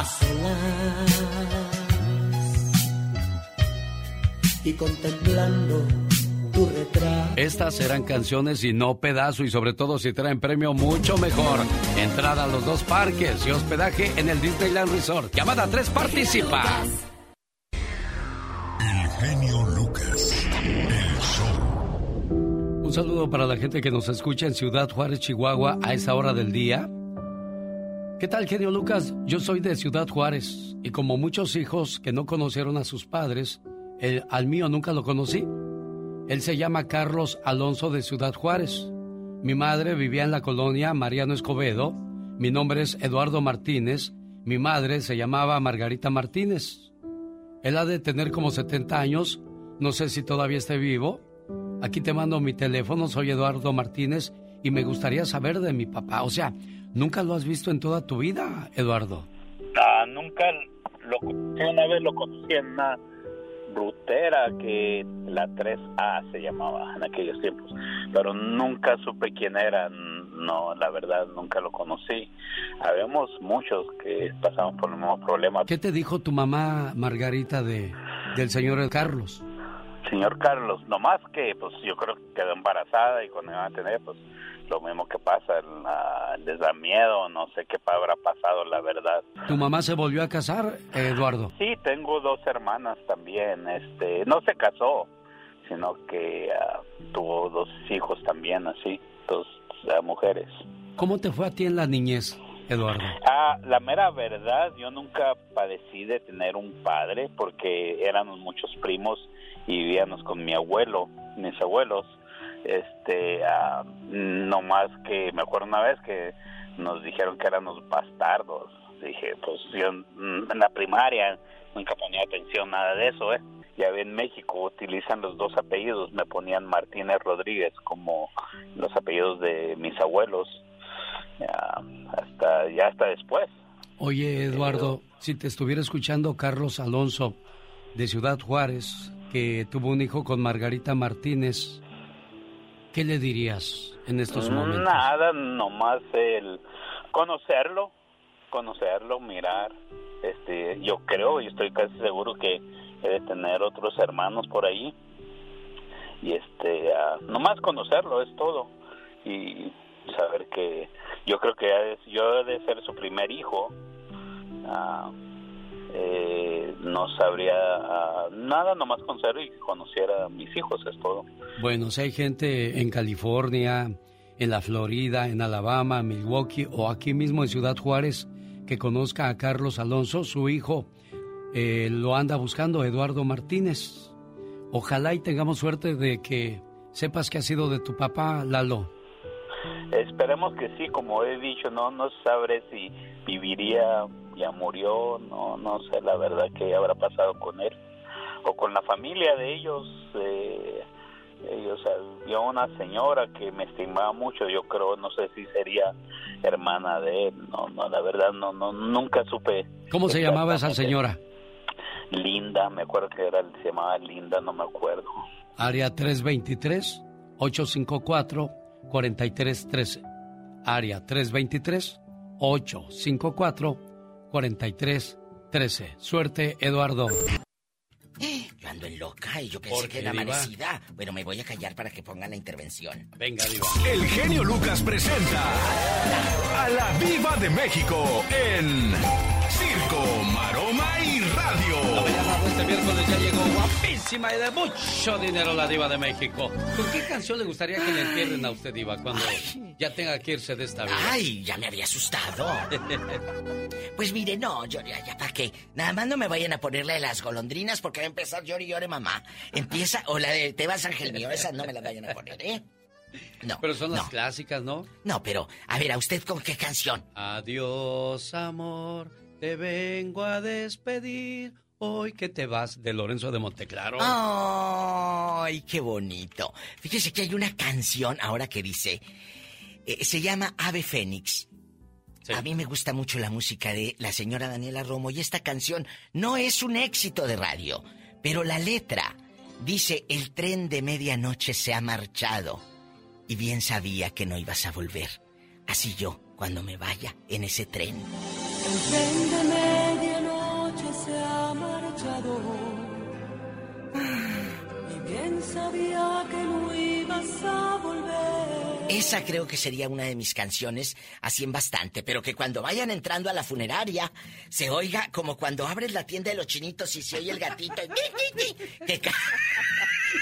Y contemplando tu retrato. Estas serán canciones y no pedazo y sobre todo si traen premio mucho mejor. Entrada a los dos parques y hospedaje en el Disneyland Resort. Llamada 3 participa. El genio Lucas. El show. Un saludo para la gente que nos escucha en Ciudad Juárez, Chihuahua, a esa hora del día. ¿Qué tal, genio Lucas? Yo soy de Ciudad Juárez y como muchos hijos que no conocieron a sus padres, el, al mío nunca lo conocí. Él se llama Carlos Alonso de Ciudad Juárez. Mi madre vivía en la colonia Mariano Escobedo. Mi nombre es Eduardo Martínez. Mi madre se llamaba Margarita Martínez. Él ha de tener como 70 años. No sé si todavía esté vivo. Aquí te mando mi teléfono. Soy Eduardo Martínez y me gustaría saber de mi papá. O sea, ¿nunca lo has visto en toda tu vida, Eduardo? Ah, nunca lo. Una vez lo conocí en una rutera que la 3A se llamaba en aquellos tiempos, pero nunca supe quién era, no, la verdad nunca lo conocí. Habíamos muchos que pasamos por el mismo problema. ¿Qué te dijo tu mamá Margarita de del señor Carlos? Señor Carlos, nomás que pues yo creo que quedó embarazada y cuando iba a tener pues lo mismo que pasa, la- les da miedo, no sé qué habrá pasado, la verdad. ¿Tu mamá se volvió a casar, Eduardo? Sí, tengo dos hermanas también. Este, no se casó, sino que ah, tuvo dos hijos también, así, dos ah, mujeres. ¿Cómo te fue a ti en la niñez, Eduardo? Ah, la mera verdad, yo nunca padecí de tener un padre porque éramos muchos primos y vivíamos con mi abuelo, mis abuelos. Este, no más que me acuerdo una vez que nos dijeron que éramos bastardos. Dije, pues yo en la primaria nunca ponía atención nada de eso, ¿eh? Ya en México utilizan los dos apellidos, me ponían Martínez Rodríguez como los apellidos de mis abuelos. Hasta ya hasta después. Oye, Eduardo, si te estuviera escuchando Carlos Alonso de Ciudad Juárez, que tuvo un hijo con Margarita Martínez, ¿qué le dirías en estos momentos? Nada, nomás el conocerlo, conocerlo, mirar. Este, yo creo y estoy casi seguro que he de tener otros hermanos por ahí. Y este, ah, nomás conocerlo es todo. Y saber que yo creo que yo he de ser su primer hijo. Ah, eh, no sabría ah, nada, nomás conocer y conociera a mis hijos, es todo. Bueno, si hay gente en California, en la Florida, en Alabama, Milwaukee o aquí mismo en Ciudad Juárez que conozca a Carlos Alonso, su hijo eh, lo anda buscando, Eduardo Martínez. Ojalá y tengamos suerte de que sepas que ha sido de tu papá, Lalo. Esperemos que sí, como he dicho, no no sabré si viviría, ya murió, no no sé la verdad que habrá pasado con él o con la familia de ellos. Eh, ellos había una señora que me estimaba mucho, yo creo, no sé si sería hermana de él, no no la verdad no no nunca supe. ¿Cómo se llamaba esa señora? Linda, me acuerdo que era se llamaba Linda, no me acuerdo. Área 323-854-4313. Área 323-854-4313. Suerte, Eduardo. Yo ando en loca y yo pensé ¿Por que era amanecida. Bueno, me voy a callar para que pongan la intervención. Venga, Diva. El genio Lucas presenta a la Viva de México en Circo, Maroma y Radio. Este miércoles ya llegó guapísima y de mucho dinero la diva de México. ¿Con qué canción le gustaría que le entierren a usted, diva, cuando ya tenga que irse de esta vida? Ay, ya me había asustado. (laughs) Pues mire, no, yo ya, ya para qué. Nada más no me vayan a poner la de las golondrinas porque va a empezar llore y llore mamá. Empieza, o la de Te vas ángel mío, esas no me las vayan a poner, ¿eh? No. Pero son las no. clásicas, ¿no? No, pero, a ver, ¿a usted con qué canción? Adiós, amor, te vengo a despedir. Hoy que te vas de Lorenzo de Monteclaro. Ay, qué bonito. Fíjese que hay una canción ahora que dice, eh, se llama Ave Fénix. A mí me gusta mucho la música de la señora Daniela Romo y esta canción no es un éxito de radio, pero la letra dice, el tren de medianoche se ha marchado y bien sabía que no ibas a volver. Así yo, cuando me vaya en ese tren. El tren de se ha marchado y bien sabía que ibas a volver. Esa creo que sería una de mis canciones, así en bastante, pero que cuando vayan entrando a la funeraria se oiga como cuando abres la tienda de los chinitos y se oye el gatito. (laughs) que,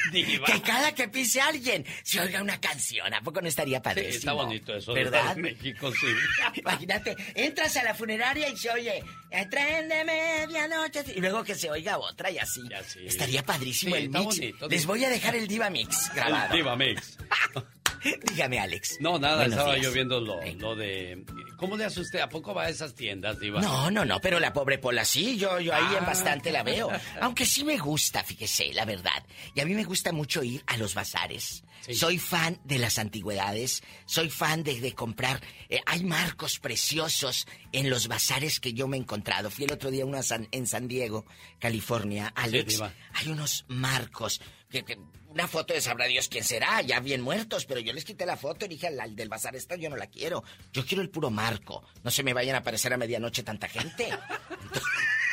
(laughs) que cada que pise alguien se oiga una canción. ¿A poco no estaría Sí, padrísimo? está bonito eso. de ¿Verdad? México, sí. (laughs) Imagínate, entras a la funeraria y se oye el tren de medianoche y luego que se oiga otra y así. Estaría padrísimo Sí, el mix. bonito. Les voy a dejar el Diva Mix grabado. El Diva Mix. (laughs) Dígame, Alex. No, nada, Buenos estaba días. yo viendo lo, lo de... ¿Cómo le hace usted? ¿A poco va a esas tiendas, Diva? No, no, no, pero la pobre Pola sí, yo, yo ahí en Ah. bastante la veo. (laughs) Aunque sí me gusta, fíjese, la verdad. Y a mí me gusta mucho ir a los bazares. Soy fan de las antigüedades, soy fan de, de comprar. eh, hay marcos preciosos en los bazares que yo me he encontrado. Fui el otro día a una san- en San Diego, California, Alex. Hay unos marcos que, que- una foto de sabrá Dios quién será, ya bien muertos, pero yo les quité la foto y dije al, al del bazar esta yo no la quiero. Yo quiero el puro marco. No se me vayan a aparecer a medianoche tanta gente. (laughs)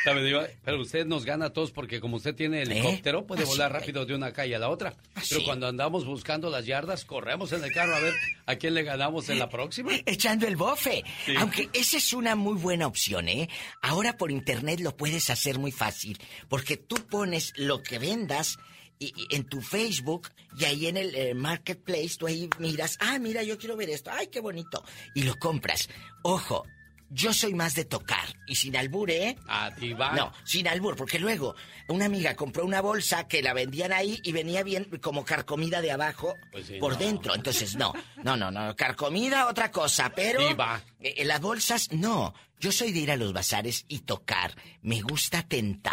Pero usted nos gana a todos porque como usted tiene helicóptero, puede Ah, volar rápido de una calle a la otra. Pero sí. cuando andamos buscando las yardas, corremos en el carro a ver a quién le ganamos en la próxima. (laughs) Echando el bofe. Sí. Aunque esa es una muy buena opción, ¿eh? Ahora por internet lo puedes hacer muy fácil. Porque tú pones lo que vendas y- y en tu Facebook y ahí en el eh, Marketplace tú ahí miras, ah, mira, yo quiero ver esto, ay, qué bonito. Y lo compras. Ojo, yo soy más de tocar y sin albur, ¿eh? Ah. No, sin albur, porque luego una amiga compró una bolsa que la vendían ahí y venía bien como carcomida de abajo Pues sí, por no. dentro. Entonces, no, no, no, no, carcomida otra cosa, pero... Diva. Eh, eh, las bolsas, no. Yo soy de ir a los bazares y tocar. Me gusta tentar.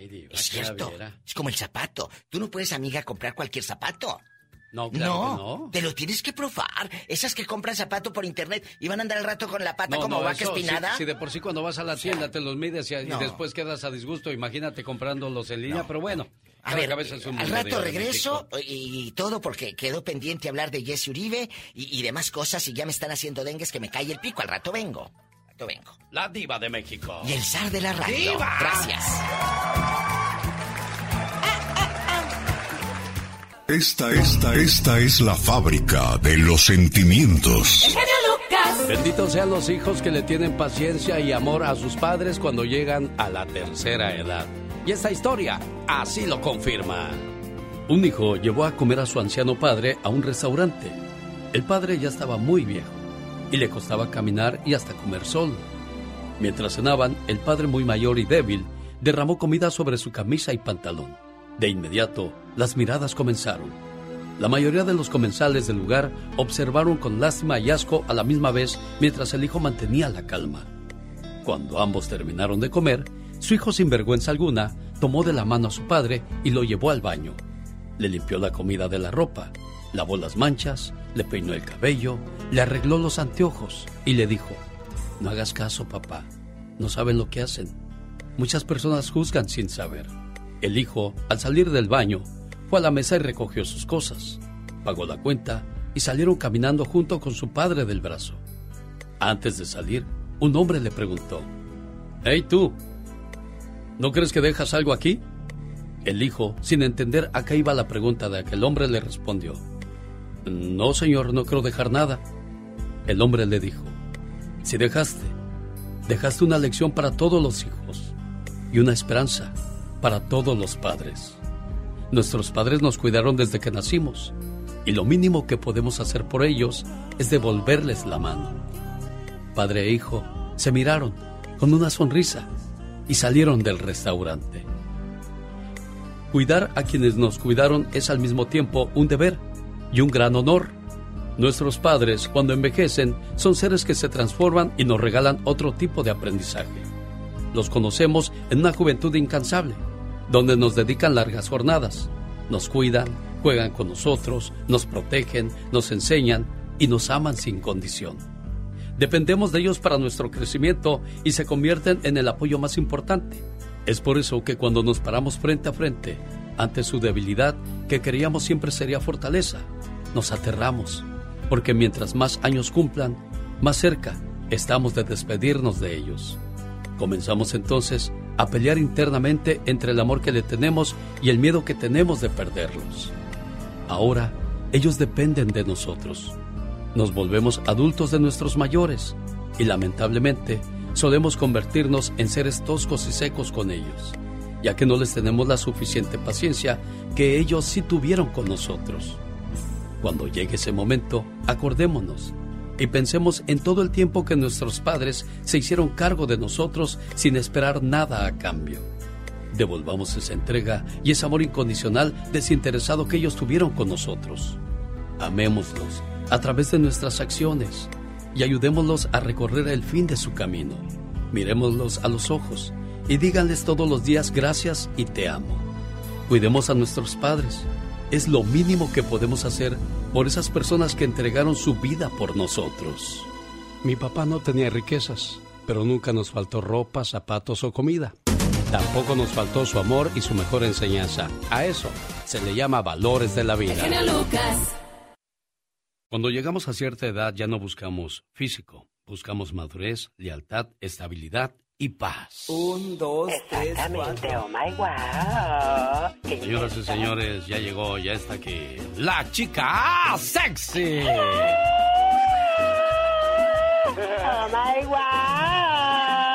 Ay, Diva, Es cierto. Es como el zapato. Tú no puedes, amiga, comprar cualquier zapato. No, claro no, que no. te lo tienes que probar. Esas que compran zapato por internet y van a andar al rato con la pata No, como no, vaca eso, espinada. Si, si de por sí cuando vas a la tienda te los mides y, y después quedas a disgusto, imagínate comprándolos en línea. Pero bueno, A ver, al rato regreso y todo porque quedó pendiente hablar de Jesse Uribe y, demás cosas y ya me están haciendo dengues que me cae el pico. Al rato vengo. Vengo. La diva de México. Y el zar de la radio. Gracias. Esta, esta, esta es la fábrica de los sentimientos. Benditos sean los hijos que le tienen paciencia y amor a sus padres cuando llegan a la tercera edad. Y esta historia así lo confirma. Un hijo llevó a comer a su anciano padre a un restaurante. El padre ya estaba muy viejo y le costaba caminar y hasta comer solo. Mientras cenaban, el padre muy mayor y débil derramó comida sobre su camisa y pantalón. De inmediato, las miradas comenzaron. La mayoría de los comensales del lugar observaron con lástima y asco a la misma vez mientras el hijo mantenía la calma. Cuando ambos terminaron de comer, su hijo sin vergüenza alguna tomó de la mano a su padre y lo llevó al baño. Le limpió la comida de la ropa, lavó las manchas, le peinó el cabello, le arregló los anteojos y le dijo, no hagas caso papá, no saben lo que hacen. Muchas personas juzgan sin saber. El hijo, al salir del baño, fue a la mesa y recogió sus cosas, pagó la cuenta y salieron caminando junto con su padre del brazo. Antes de salir, un hombre le preguntó, Hey tú, ¿no crees que dejas algo aquí? El hijo, sin entender a qué iba la pregunta de aquel hombre, le respondió, No, señor, no creo dejar nada. El hombre le dijo, Si dejaste, dejaste una lección para todos los hijos y una esperanza para todos los padres. Nuestros padres nos cuidaron desde que nacimos y lo mínimo que podemos hacer por ellos es devolverles la mano. Padre e hijo se miraron con una sonrisa y salieron del restaurante. Cuidar a quienes nos cuidaron es al mismo tiempo un deber y un gran honor. Nuestros padres, cuando envejecen, son seres que se transforman y nos regalan otro tipo de aprendizaje. Los conocemos en una juventud incansable donde nos dedican largas jornadas. Nos cuidan, juegan con nosotros, nos protegen, nos enseñan y nos aman sin condición. Dependemos de ellos para nuestro crecimiento y se convierten en el apoyo más importante. Es por eso que cuando nos paramos frente a frente ante su debilidad, que creíamos siempre sería fortaleza, nos aterramos, porque mientras más años cumplan, más cerca estamos de despedirnos de ellos. Comenzamos entonces a pelear internamente entre el amor que le tenemos y el miedo que tenemos de perderlos. Ahora, ellos dependen de nosotros. Nos volvemos adultos de nuestros mayores y lamentablemente solemos convertirnos en seres toscos y secos con ellos, ya que no les tenemos la suficiente paciencia que ellos sí tuvieron con nosotros. Cuando llegue ese momento, acordémonos y pensemos en todo el tiempo que nuestros padres se hicieron cargo de nosotros sin esperar nada a cambio. Devolvamos esa entrega y ese amor incondicional desinteresado que ellos tuvieron con nosotros. Amémoslos a través de nuestras acciones y ayudémoslos a recorrer el fin de su camino. Miremoslos a los ojos y díganles todos los días gracias y te amo. Cuidemos a nuestros padres es lo mínimo que podemos hacer por esas personas que entregaron su vida por nosotros. Mi papá no tenía riquezas, pero nunca nos faltó ropa, zapatos o comida. Tampoco nos faltó su amor y su mejor enseñanza. A eso se le llama valores de la vida. Cuando llegamos a cierta edad ya no buscamos físico, buscamos madurez, lealtad, estabilidad y paz. Un, dos, tres, cuatro. oh my wow. Señoras y señores, ya llegó, ya está aquí. La chica sexy. Oh my wow.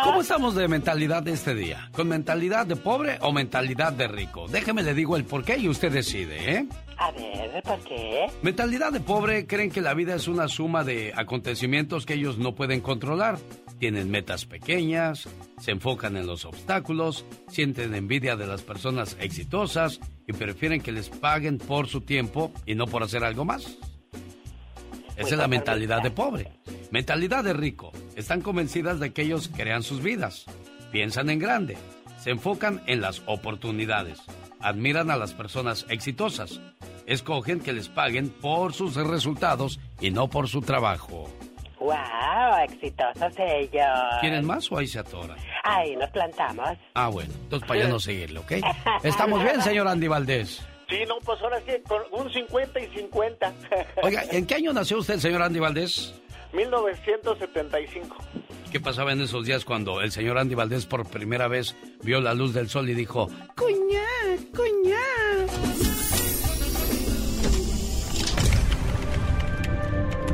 ¿Cómo estamos de mentalidad de este día? ¿Con mentalidad de pobre o mentalidad de rico? Déjeme le digo el por qué y usted decide, ¿eh? A ver, ¿por qué? Mentalidad de pobre creen que la vida es una suma de acontecimientos que ellos no pueden controlar tienen metas pequeñas, se enfocan en los obstáculos, sienten envidia de las personas exitosas y prefieren que les paguen por su tiempo y no por hacer algo más. Esa es la pues, mentalidad de pobre. Mentalidad de rico. Están convencidas de que ellos crean sus vidas. Piensan en grande. Se enfocan en las oportunidades. Admiran a las personas exitosas. Escogen que les paguen por sus resultados y no por su trabajo. ¡Wow! Exitosos ellos. ¿Quieren más o ahí se atoran? ahí nos plantamos. Ah, bueno, entonces para ya no seguirle, ¿ok? Estamos bien, señor Andy Valdés. Sí, no, pues ahora sí, con un 50 y 50. Oiga, ¿en qué año nació usted, señor Andy Valdés? 1975. ¿Qué pasaba en esos días cuando el señor Andy Valdés por primera vez vio la luz del sol y dijo, ¡Cuñá,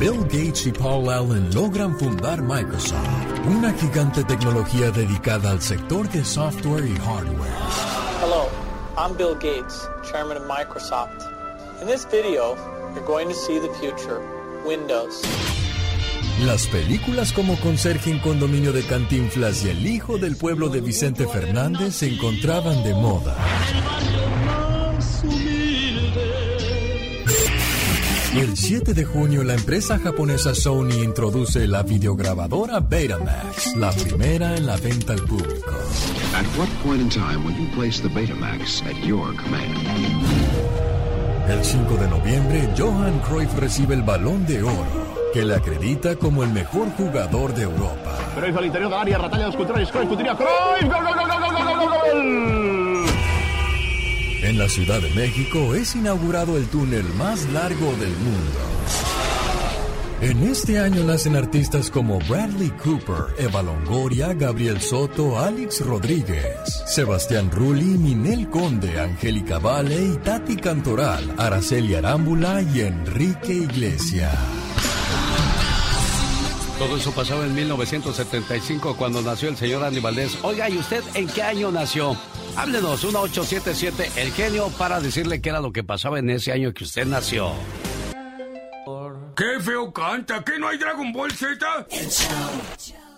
Bill Gates y Paul Allen logran fundar Microsoft, una gigante tecnología dedicada al sector de software y hardware. Hello, I'm Bill Gates, chairman of Microsoft. In this video, you're going to see the future, Windows. Las películas como Conserje en Condominio de Cantinflas y El Hijo del Pueblo de Vicente Fernández se encontraban de moda. El 7 de junio la empresa japonesa Sony introduce la videograbadora Betamax, la primera en la venta al público. At what point in time will you place the Betamax at your command? El 5 de noviembre Johan Cruyff recibe el Balón de Oro que le acredita como el mejor jugador de Europa. Cruyff al interior del área, ratalla los contrarios, Cruyff, Coutinho, Cruyff, gol, gol, gol, gol, gol, gol. En la Ciudad de México es inaugurado el túnel más largo del mundo. En este año nacen artistas como Bradley Cooper, Eva Longoria, Gabriel Soto, Alex Rodríguez, Sebastián Rulli, Ninel Conde, Angélica Vale y Tati Cantoral, Araceli Arámbula y Enrique Iglesias. Todo eso pasaba en 1975 cuando nació el señor Andy Valdés. Oiga, ¿y usted en qué año nació? Háblenos, 1877, el genio, para decirle qué era lo que pasaba en ese año que usted nació. ¡Qué feo canta! ¿Qué no hay Dragon Ball Z? El show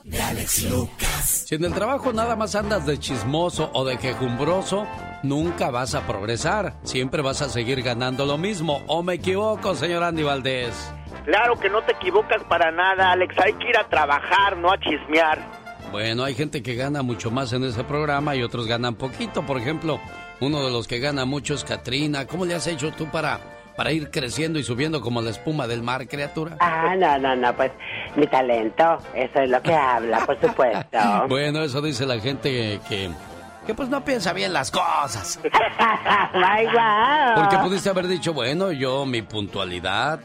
de Alex Lucas. Si en el trabajo nada más andas de chismoso o de quejumbroso, nunca vas a progresar. Siempre vas a seguir ganando lo mismo. ¿O me equivoco, señor Andy Valdés? Claro que no te equivocas para nada, Alex. Hay que ir a trabajar, no a chismear. Bueno, hay gente que gana mucho más en ese programa y otros ganan poquito. Por ejemplo, uno de los que gana mucho es Katrina. ¿Cómo le has hecho tú para, para ir creciendo y subiendo como la espuma del mar, criatura? Ah, no, no, no, pues mi talento, eso es lo que habla, por supuesto. (laughs) Bueno, eso dice la gente que, que, que, pues no piensa bien las cosas. (laughs) Porque pudiste haber dicho, bueno, yo mi puntualidad,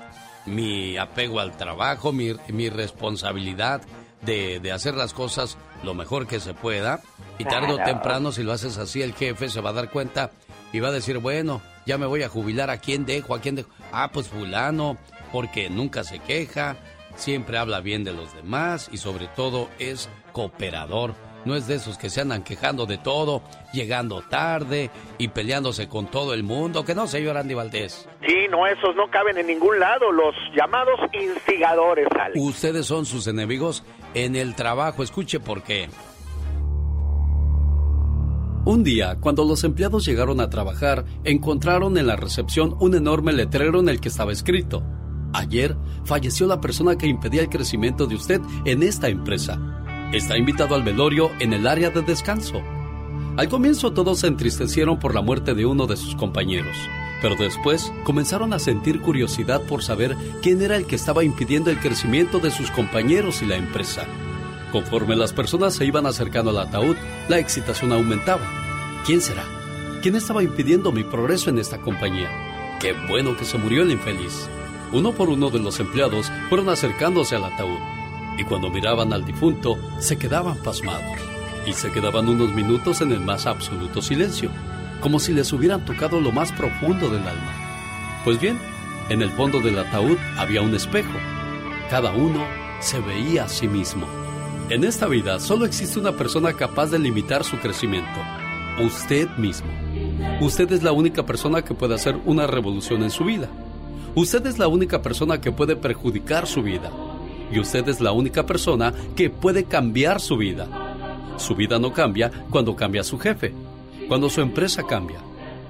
mi apego al trabajo, mi, mi responsabilidad de, de hacer las cosas lo mejor que se pueda. Y tarde o temprano, si lo haces así, el jefe se va a dar cuenta y va a decir, bueno, ya me voy a jubilar, ¿a quién dejo? ¿A quién dejo? Ah, pues fulano, porque nunca se queja, siempre habla bien de los demás y sobre todo es cooperador. No es de esos que se andan quejando de todo, llegando tarde y peleándose con todo el mundo. Que no, señor Andy Valdés. Sí, no, esos no caben en ningún lado, los llamados instigadores, Alex. Ustedes son sus enemigos en el trabajo. Escuche por qué. Un día, cuando los empleados llegaron a trabajar, encontraron en la recepción un enorme letrero en el que estaba escrito, Ayer falleció la persona que impedía el crecimiento de usted en esta empresa. Está invitado al velorio en el área de descanso. Al comienzo todos se entristecieron por la muerte de uno de sus compañeros, pero después comenzaron a sentir curiosidad por saber quién era el que estaba impidiendo el crecimiento de sus compañeros y la empresa. Conforme las personas se iban acercando al ataúd, la excitación aumentaba. ¿Quién será? ¿Quién estaba impidiendo mi progreso en esta compañía? Qué bueno que se murió el infeliz. Uno por uno de los empleados fueron acercándose al ataúd, y cuando miraban al difunto, se quedaban pasmados, y se quedaban unos minutos en el más absoluto silencio, como si les hubieran tocado lo más profundo del alma. Pues bien, en el fondo del ataúd había un espejo. Cada uno se veía a sí mismo. En esta vida solo existe una persona capaz de limitar su crecimiento. Usted mismo. Usted es la única persona que puede hacer una revolución en su vida. Usted es la única persona que puede perjudicar su vida. Y usted es la única persona que puede cambiar su vida. Su vida no cambia cuando cambia su jefe, cuando su empresa cambia,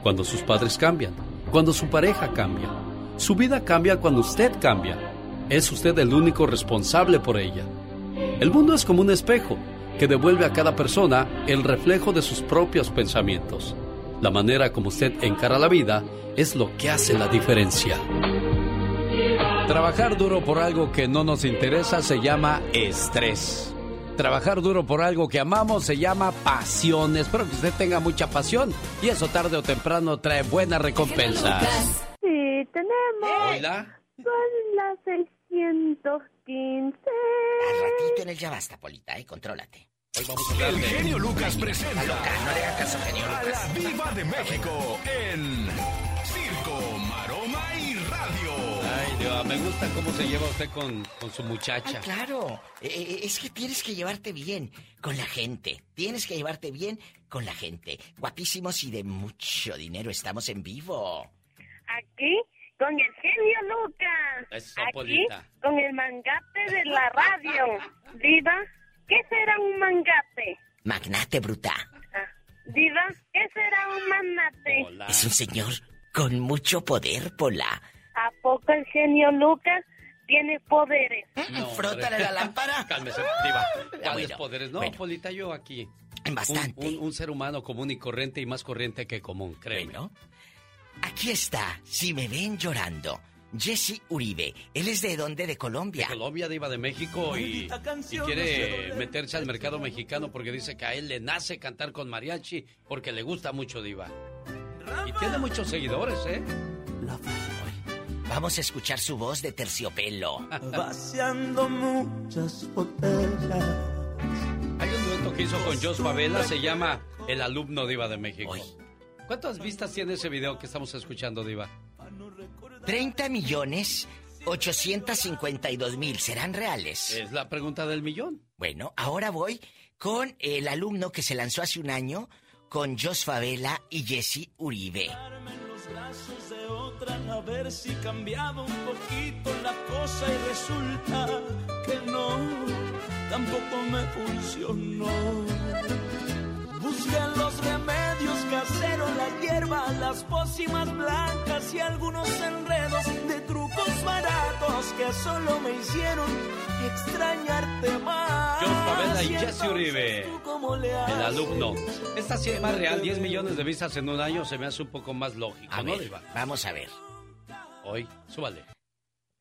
cuando sus padres cambian, cuando su pareja cambia. Su vida cambia cuando usted cambia. Es usted el único responsable por ella. El mundo es como un espejo que devuelve a cada persona el reflejo de sus propios pensamientos. La manera como usted encara la vida es lo que hace la diferencia. Trabajar duro por algo que no nos interesa se llama estrés. Trabajar duro por algo que amamos se llama pasión. Espero que usted tenga mucha pasión y eso tarde o temprano trae buenas recompensas. Sí, tenemos. Hola. Son las 615. Al ratito en el ya basta, Polita, ¿eh? Contrólate. Hoy vamos a hablar El genio Lucas presenta Está loca, no le haga caso, genio a Lucas. la Viva de México en Circo, Maroma y Radio. Ay, Dios, me gusta cómo se lleva usted con, con su muchacha. Ay, claro. Eh, eh, es que tienes que llevarte bien con la gente. Tienes que llevarte bien con la gente. Guapísimos y de mucho dinero. Estamos en vivo. Aquí con el genio Lucas. Eso, Aquí Polita. con el mangate de la radio. Diva, ¿qué será un mangate? Magnate bruta. Diva, ¿qué será un manate? Es un señor con mucho poder, Pola. ¿A poco el genio Lucas tiene poderes? No, Frótale la lámpara. (laughs) Cálmese, diva. ¿Cuáles bueno, poderes? No, bueno. Polita, yo aquí. Bastante. Un, un- un ser humano común y corriente y más corriente que común, créeme. Aquí está, si me ven llorando, Jesse Uribe. Él es de dónde? De Colombia. De Colombia, diva de México y, y quiere meterse al mercado mexicano porque dice que a él le nace cantar con mariachi porque le gusta mucho, diva. Y tiene muchos seguidores, ¿eh? Vamos a escuchar su voz de terciopelo. (laughs) Vaciando muchas botellas. Hay un dueto que hizo con Jos Favela, se llama El alumno diva de México. ¿Cuántas vistas tiene ese video que estamos escuchando, diva? 30 millones 852 mil. ¿Serán reales? Es la pregunta del millón. Bueno, ahora voy con el alumno que se lanzó hace un año con Jos Favela y Jesse Uribe. a ver si cambiaba un poquito la cosa y resulta que no, tampoco me funcionó. Busqué los remedios caseros, las hierbas, las pócimas blancas y algunos enredos de trucos baratos que solo me hicieron extrañarte más. Jos Favela y Y Jesse Uribe. entonces, ¿tú cómo le El alumno. Esta sí es más real, 10 millones de vistas en un año se me hace un poco más lógico, A ¿no, ver, vamos a ver. Hoy, súbale.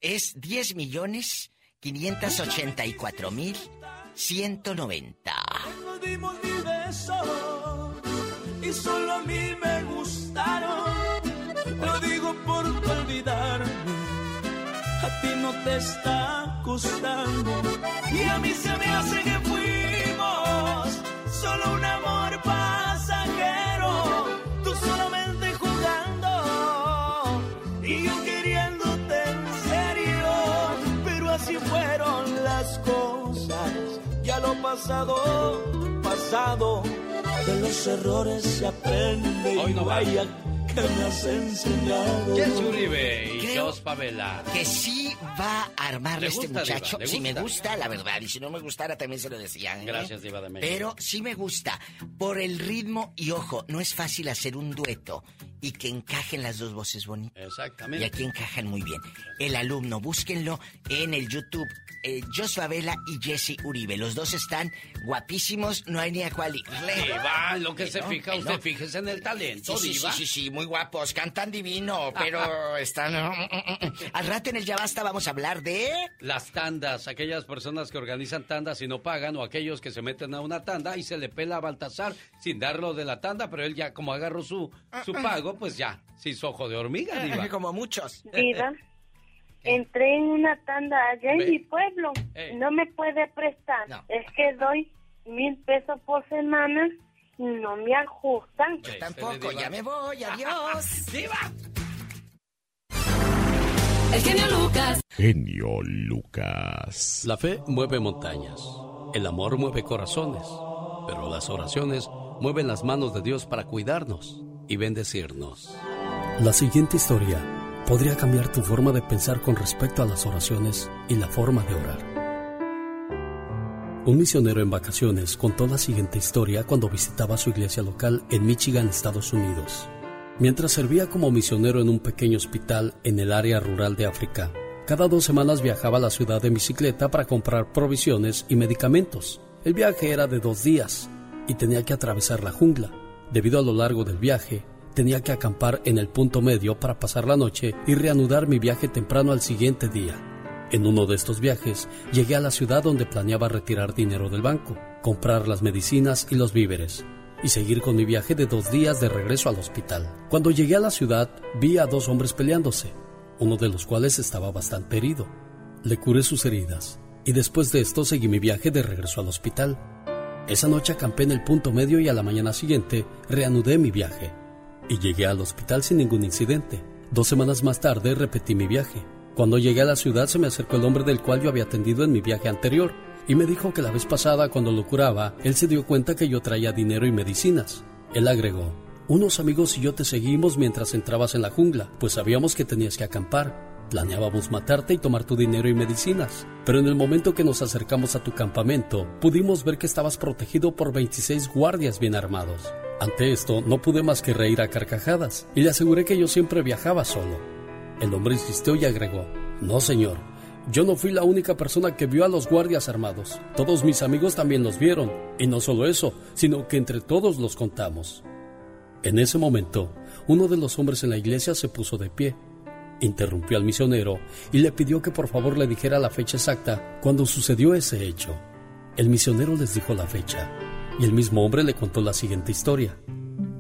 Es 10 millones 584 mil 190. Y solo a mí me gustaron. Lo digo por no olvidarme, a ti no te está gustando. Y a mí se me hace que fuimos solo un amor pasajero. Tú solamente jugando y yo queriéndote en serio. Pero así fueron las cosas. Ya lo pasado, pasado. De los errores se aprende y vaya que me has enseñado. Jesse Uribe y Creo Jos Favela. Que sí va a armar ¿Le este muchacho. Si me gusta? gusta, la verdad. Y si no me gustara, también se lo decían. ¿eh? Gracias, Diva de México. Pero sí me gusta. Por el ritmo y ojo, no es fácil hacer un dueto y que encajen las dos voces bonitas. Exactamente. Y aquí encajan muy bien. El alumno, búsquenlo en el YouTube. Eh, Jos Favela y Jesse Uribe. Los dos están guapísimos, no hay ni a irle. Diva, lo que se fija, bueno. usted fíjese en el talento, Sí, sí, Diva. sí, sí, sí, muy guapos, cantan divino, (laughs) pero están... Al rato en el Ya Basta vamos a hablar de... Las tandas, aquellas personas que organizan tandas y no pagan, o aquellos que se meten a una tanda y se le pela a Baltasar sin darlo de la tanda, pero él ya como agarró su, su pago, pues ya, se hizo ojo de hormiga, (laughs) Diva. Como muchos. Diva, (laughs) entré en una tanda allá en Ve. mi pueblo. No me puede prestar. Es que doy mil pesos por semana y no me ajustan. Yo tampoco, ya me voy, (laughs) adiós. ¡Diva! El genio Lucas. Genio Lucas. La fe mueve montañas, el amor mueve corazones, pero las oraciones mueven las manos de Dios para cuidarnos y bendecirnos. La siguiente historia podría cambiar tu forma de pensar con respecto a las oraciones y la forma de orar. Un misionero en vacaciones contó la siguiente historia cuando visitaba su iglesia local en Michigan, Estados Unidos. Mientras servía como misionero en un pequeño hospital en el área rural de África, cada dos semanas viajaba a la ciudad en bicicleta para comprar provisiones y medicamentos. El viaje era de dos días y tenía que atravesar la jungla. Debido a lo largo del viaje, tenía que acampar en el punto medio para pasar la noche y reanudar mi viaje temprano al siguiente día. En uno de estos viajes llegué a la ciudad donde planeaba retirar dinero del banco, comprar las medicinas y los víveres y seguir con mi viaje de dos días de regreso al hospital. Cuando llegué a la ciudad vi a dos hombres peleándose, uno de los cuales estaba bastante herido. Le curé sus heridas y después de esto seguí mi viaje de regreso al hospital. Esa noche acampé en el punto medio y a la mañana siguiente reanudé mi viaje y llegué al hospital sin ningún incidente. Dos semanas más tarde repetí mi viaje. Cuando llegué a la ciudad se me acercó el hombre del cual yo había atendido en mi viaje anterior y me dijo que la vez pasada cuando lo curaba, él se dio cuenta que yo traía dinero y medicinas. Él agregó, unos amigos y yo te seguimos mientras entrabas en la jungla, pues sabíamos que tenías que acampar. Planeábamos matarte y tomar tu dinero y medicinas. Pero en el momento que nos acercamos a tu campamento, pudimos ver que estabas protegido por 26 guardias bien armados. Ante esto, no pude más que reír a carcajadas y le aseguré que yo siempre viajaba solo. El hombre insistió y agregó, No, señor, yo no fui la única persona que vio a los guardias armados. Todos mis amigos también los vieron. Y no solo eso, sino que entre todos los contamos. En ese momento, uno de los hombres en la iglesia se puso de pie, interrumpió al misionero y le pidió que por favor le dijera la fecha exacta cuando sucedió ese hecho. El misionero les dijo la fecha y el mismo hombre le contó la siguiente historia.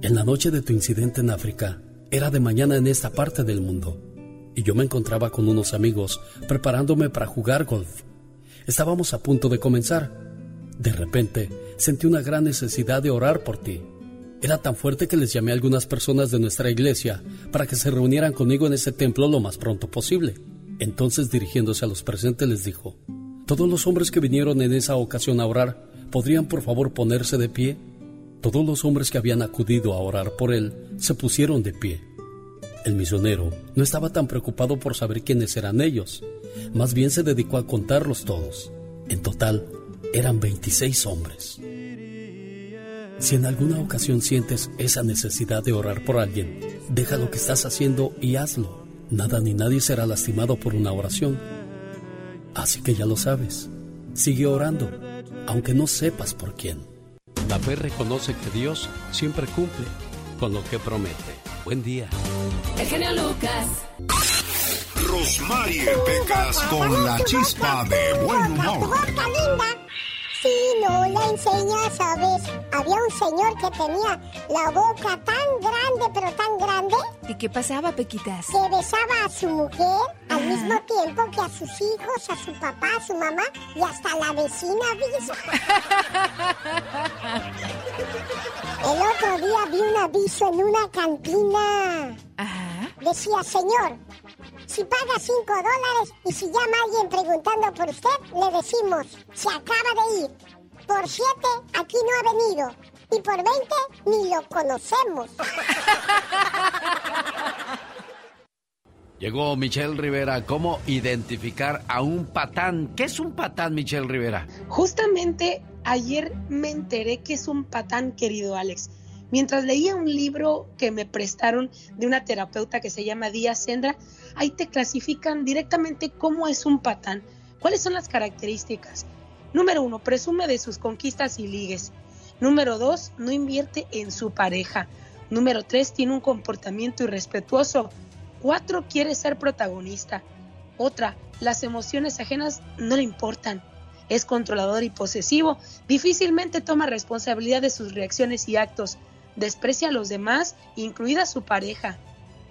En la noche de tu incidente en África, era de mañana en esta parte del mundo y yo me encontraba con unos amigos preparándome para jugar golf. Estábamos a punto de comenzar. De repente sentí una gran necesidad de orar por ti. Era tan fuerte que les llamé a algunas personas de nuestra iglesia para que se reunieran conmigo en ese templo lo más pronto posible. Entonces dirigiéndose a los presentes les dijo, todos los hombres que vinieron en esa ocasión a orar, ¿podrían por favor ponerse de pie? Todos los hombres que habían acudido a orar por él se pusieron de pie. El misionero no estaba tan preocupado por saber quiénes eran ellos, más bien se dedicó a contarlos todos. En total, eran 26 hombres. Si en alguna ocasión sientes esa necesidad de orar por alguien, deja lo que estás haciendo y hazlo. Nada ni nadie será lastimado por una oración. Así que ya lo sabes. Sigue orando, aunque no sepas por quién. La fe reconoce que Dios siempre cumple con lo que promete. Buen día. El genio Lucas. Rosmarie Pecas con la chispa de buen humor. Si no la enseñas, ¿sabes? Había un señor que tenía la boca tan grande, pero tan grande. ¿Y qué pasaba, Pequitas? Que besaba a su mujer al mismo tiempo que a sus hijos, a su papá, a su mamá y hasta a la vecina (laughs) El otro día vi un aviso en una cantina. Ajá. Decía, señor, si paga 5 dólares y si llama alguien preguntando por usted, le decimos, se acaba de ir. Por 7, aquí no ha venido. Y por 20, ni lo conocemos. (laughs) Llegó Michelle Rivera. ¿Cómo identificar a un patán? ¿Qué es un patán, Michelle Rivera? Justamente ayer me enteré que es un patán, querido Alex. Mientras leía un libro que me prestaron de una terapeuta que se llama Díaz Sendra, ahí te clasifican directamente cómo es un patán, cuáles son las características. Número uno, presume de sus conquistas y ligues. Número dos, no invierte en su pareja. Número tres, tiene un comportamiento irrespetuoso. Cuatro, quiere ser protagonista. Otra, las emociones ajenas no le importan. Es controlador y posesivo. Difícilmente toma responsabilidad de sus reacciones y actos desprecia a los demás, incluida su pareja.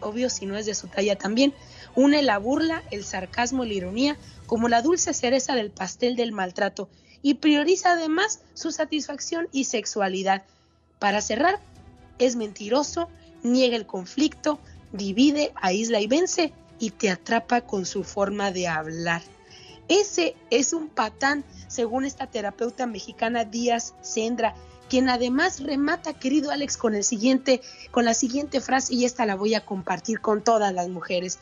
Obvio si no es de su talla también. Une la burla, el sarcasmo y la ironía como la dulce cereza del pastel del maltrato y prioriza además su satisfacción y sexualidad. Para cerrar, es mentiroso, niega el conflicto, divide, aísla y vence y te atrapa con su forma de hablar. Ese es un patán, según esta terapeuta mexicana Díaz Sendra, quien además remata, querido Alex, con el siguiente, con la siguiente frase, y esta la voy a compartir con todas las mujeres.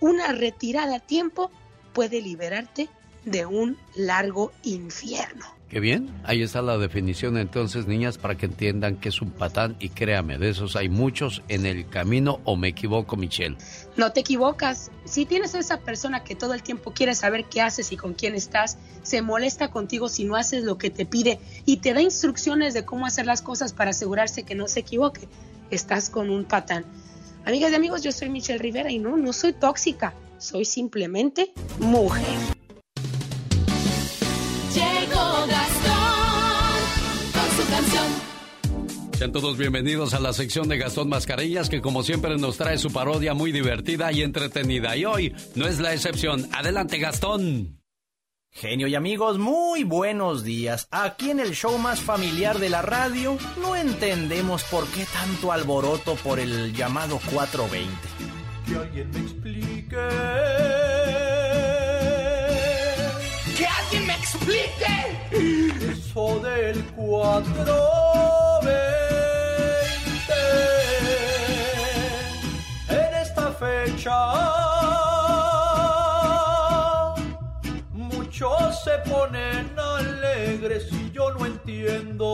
Una retirada a tiempo puede liberarte de un largo infierno. Qué bien, ahí está la definición entonces, niñas, para que entiendan que es un patán y créame, de esos hay muchos en el camino o me equivoco, Michelle. No te equivocas. Si tienes a esa persona que todo el tiempo quiere saber qué haces y con quién estás, se molesta contigo si no haces lo que te pide y te da instrucciones de cómo hacer las cosas para asegurarse que no se equivoque, estás con un patán. Amigas y amigos, yo soy Michelle Rivera y no, no soy tóxica, soy simplemente mujer. Sean todos bienvenidos a la sección de Gastón Mascarillas que como siempre nos trae su parodia muy divertida y entretenida y hoy no es la excepción. Adelante Gastón. Genio y amigos, muy buenos días. Aquí en el show más familiar de la radio no entendemos por qué tanto alboroto por el llamado 420. Que alguien me explique. ¡Que alguien me explique! Eso del 420. En esta fecha. Muchos se ponen alegres y yo no entiendo.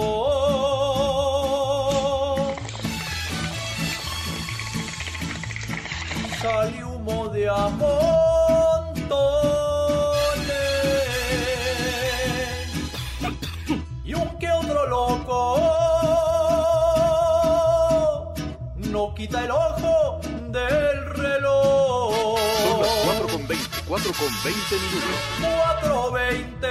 Sale humo de amontones quita el ojo del reloj. Son las 4 con 20, 4 con 20 minutos. 420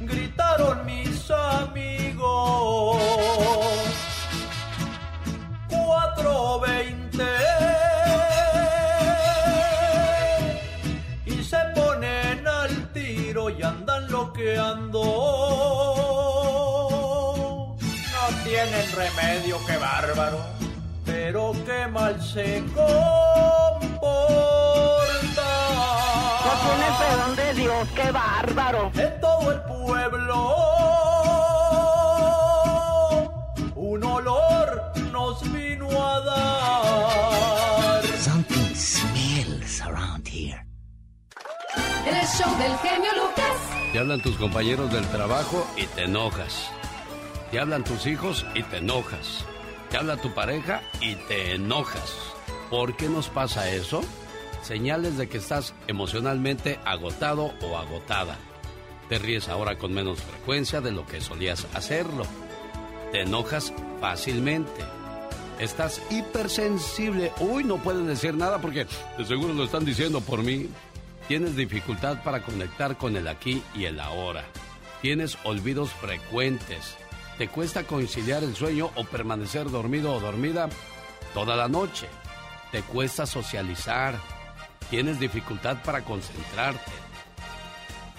gritaron mis amigos 420 y se ponen al tiro y andan loqueando tienen remedio que bárbaro pero qué mal se comporta. No tiene perdón de Dios, qué bárbaro. En todo el pueblo un olor nos vino a dar. Something smells around here. El show del genio Lucas. Te hablan tus compañeros del trabajo y te enojas. Te hablan tus hijos y te enojas. Te habla tu pareja y te enojas. ¿Por qué nos pasa eso? Señales de que estás emocionalmente agotado o agotada. Te ríes ahora con menos frecuencia de lo que solías hacerlo. Te enojas fácilmente. Estás hipersensible. Uy, no puedes decir nada porque de seguro lo están diciendo por mí. Tienes dificultad para conectar con el aquí y el ahora. Tienes olvidos frecuentes. ¿Te cuesta conciliar el sueño o permanecer dormido o dormida toda la noche? ¿Te cuesta socializar? ¿Tienes dificultad para concentrarte?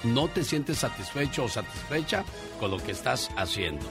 ¿No te sientes satisfecho o satisfecha con lo que estás haciendo?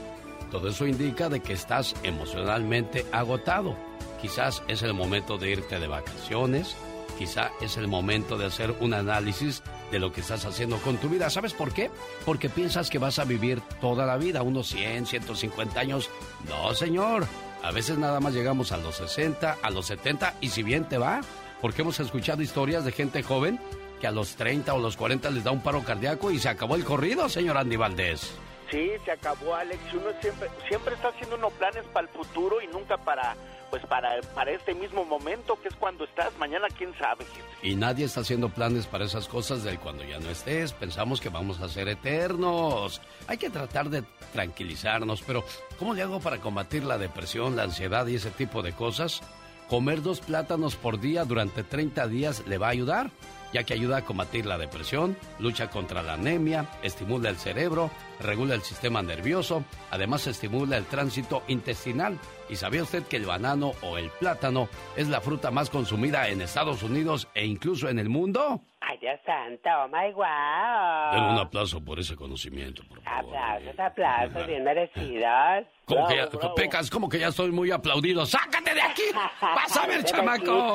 Todo eso indica de que estás emocionalmente agotado. Quizás es el momento de irte de vacaciones, quizá es el momento de hacer un análisis de lo que estás haciendo con tu vida. ¿Sabes por qué? Porque piensas que vas a vivir toda la vida, unos 100, 150 años. No, señor. A veces nada más llegamos a los 60, a los 70 y si bien te va, porque hemos escuchado historias de gente joven que a los 30 o los 40 les da un paro cardíaco y se acabó el corrido, señor Andy Valdés. Sí, se acabó, Alex. Uno siempre, siempre está haciendo uno planes para el futuro y nunca para, pues para, para este mismo momento, que es cuando estás. Mañana, quién sabe. Y nadie está haciendo planes para esas cosas del cuando ya no estés. Pensamos que vamos a ser eternos. Hay que tratar de tranquilizarnos, pero ¿cómo le hago para combatir la depresión, la ansiedad y ese tipo de cosas? Comer dos plátanos por día durante 30 días le va a ayudar, ya que ayuda a combatir la depresión, lucha contra la anemia, estimula el cerebro, regula el sistema nervioso, además estimula el tránsito intestinal. ¿Y sabía usted que el banano o el plátano es la fruta más consumida en Estados Unidos e incluso en el mundo? Ay, Dios santo, oh my wow. Den un aplauso por ese conocimiento, por favor. Aplausos, aplausos, bien merecidos. ¿Cómo que ya, Pecas, como que ya estoy muy aplaudido? ¡Sácate de aquí! ¡Vas a ver, (laughs) chamaco!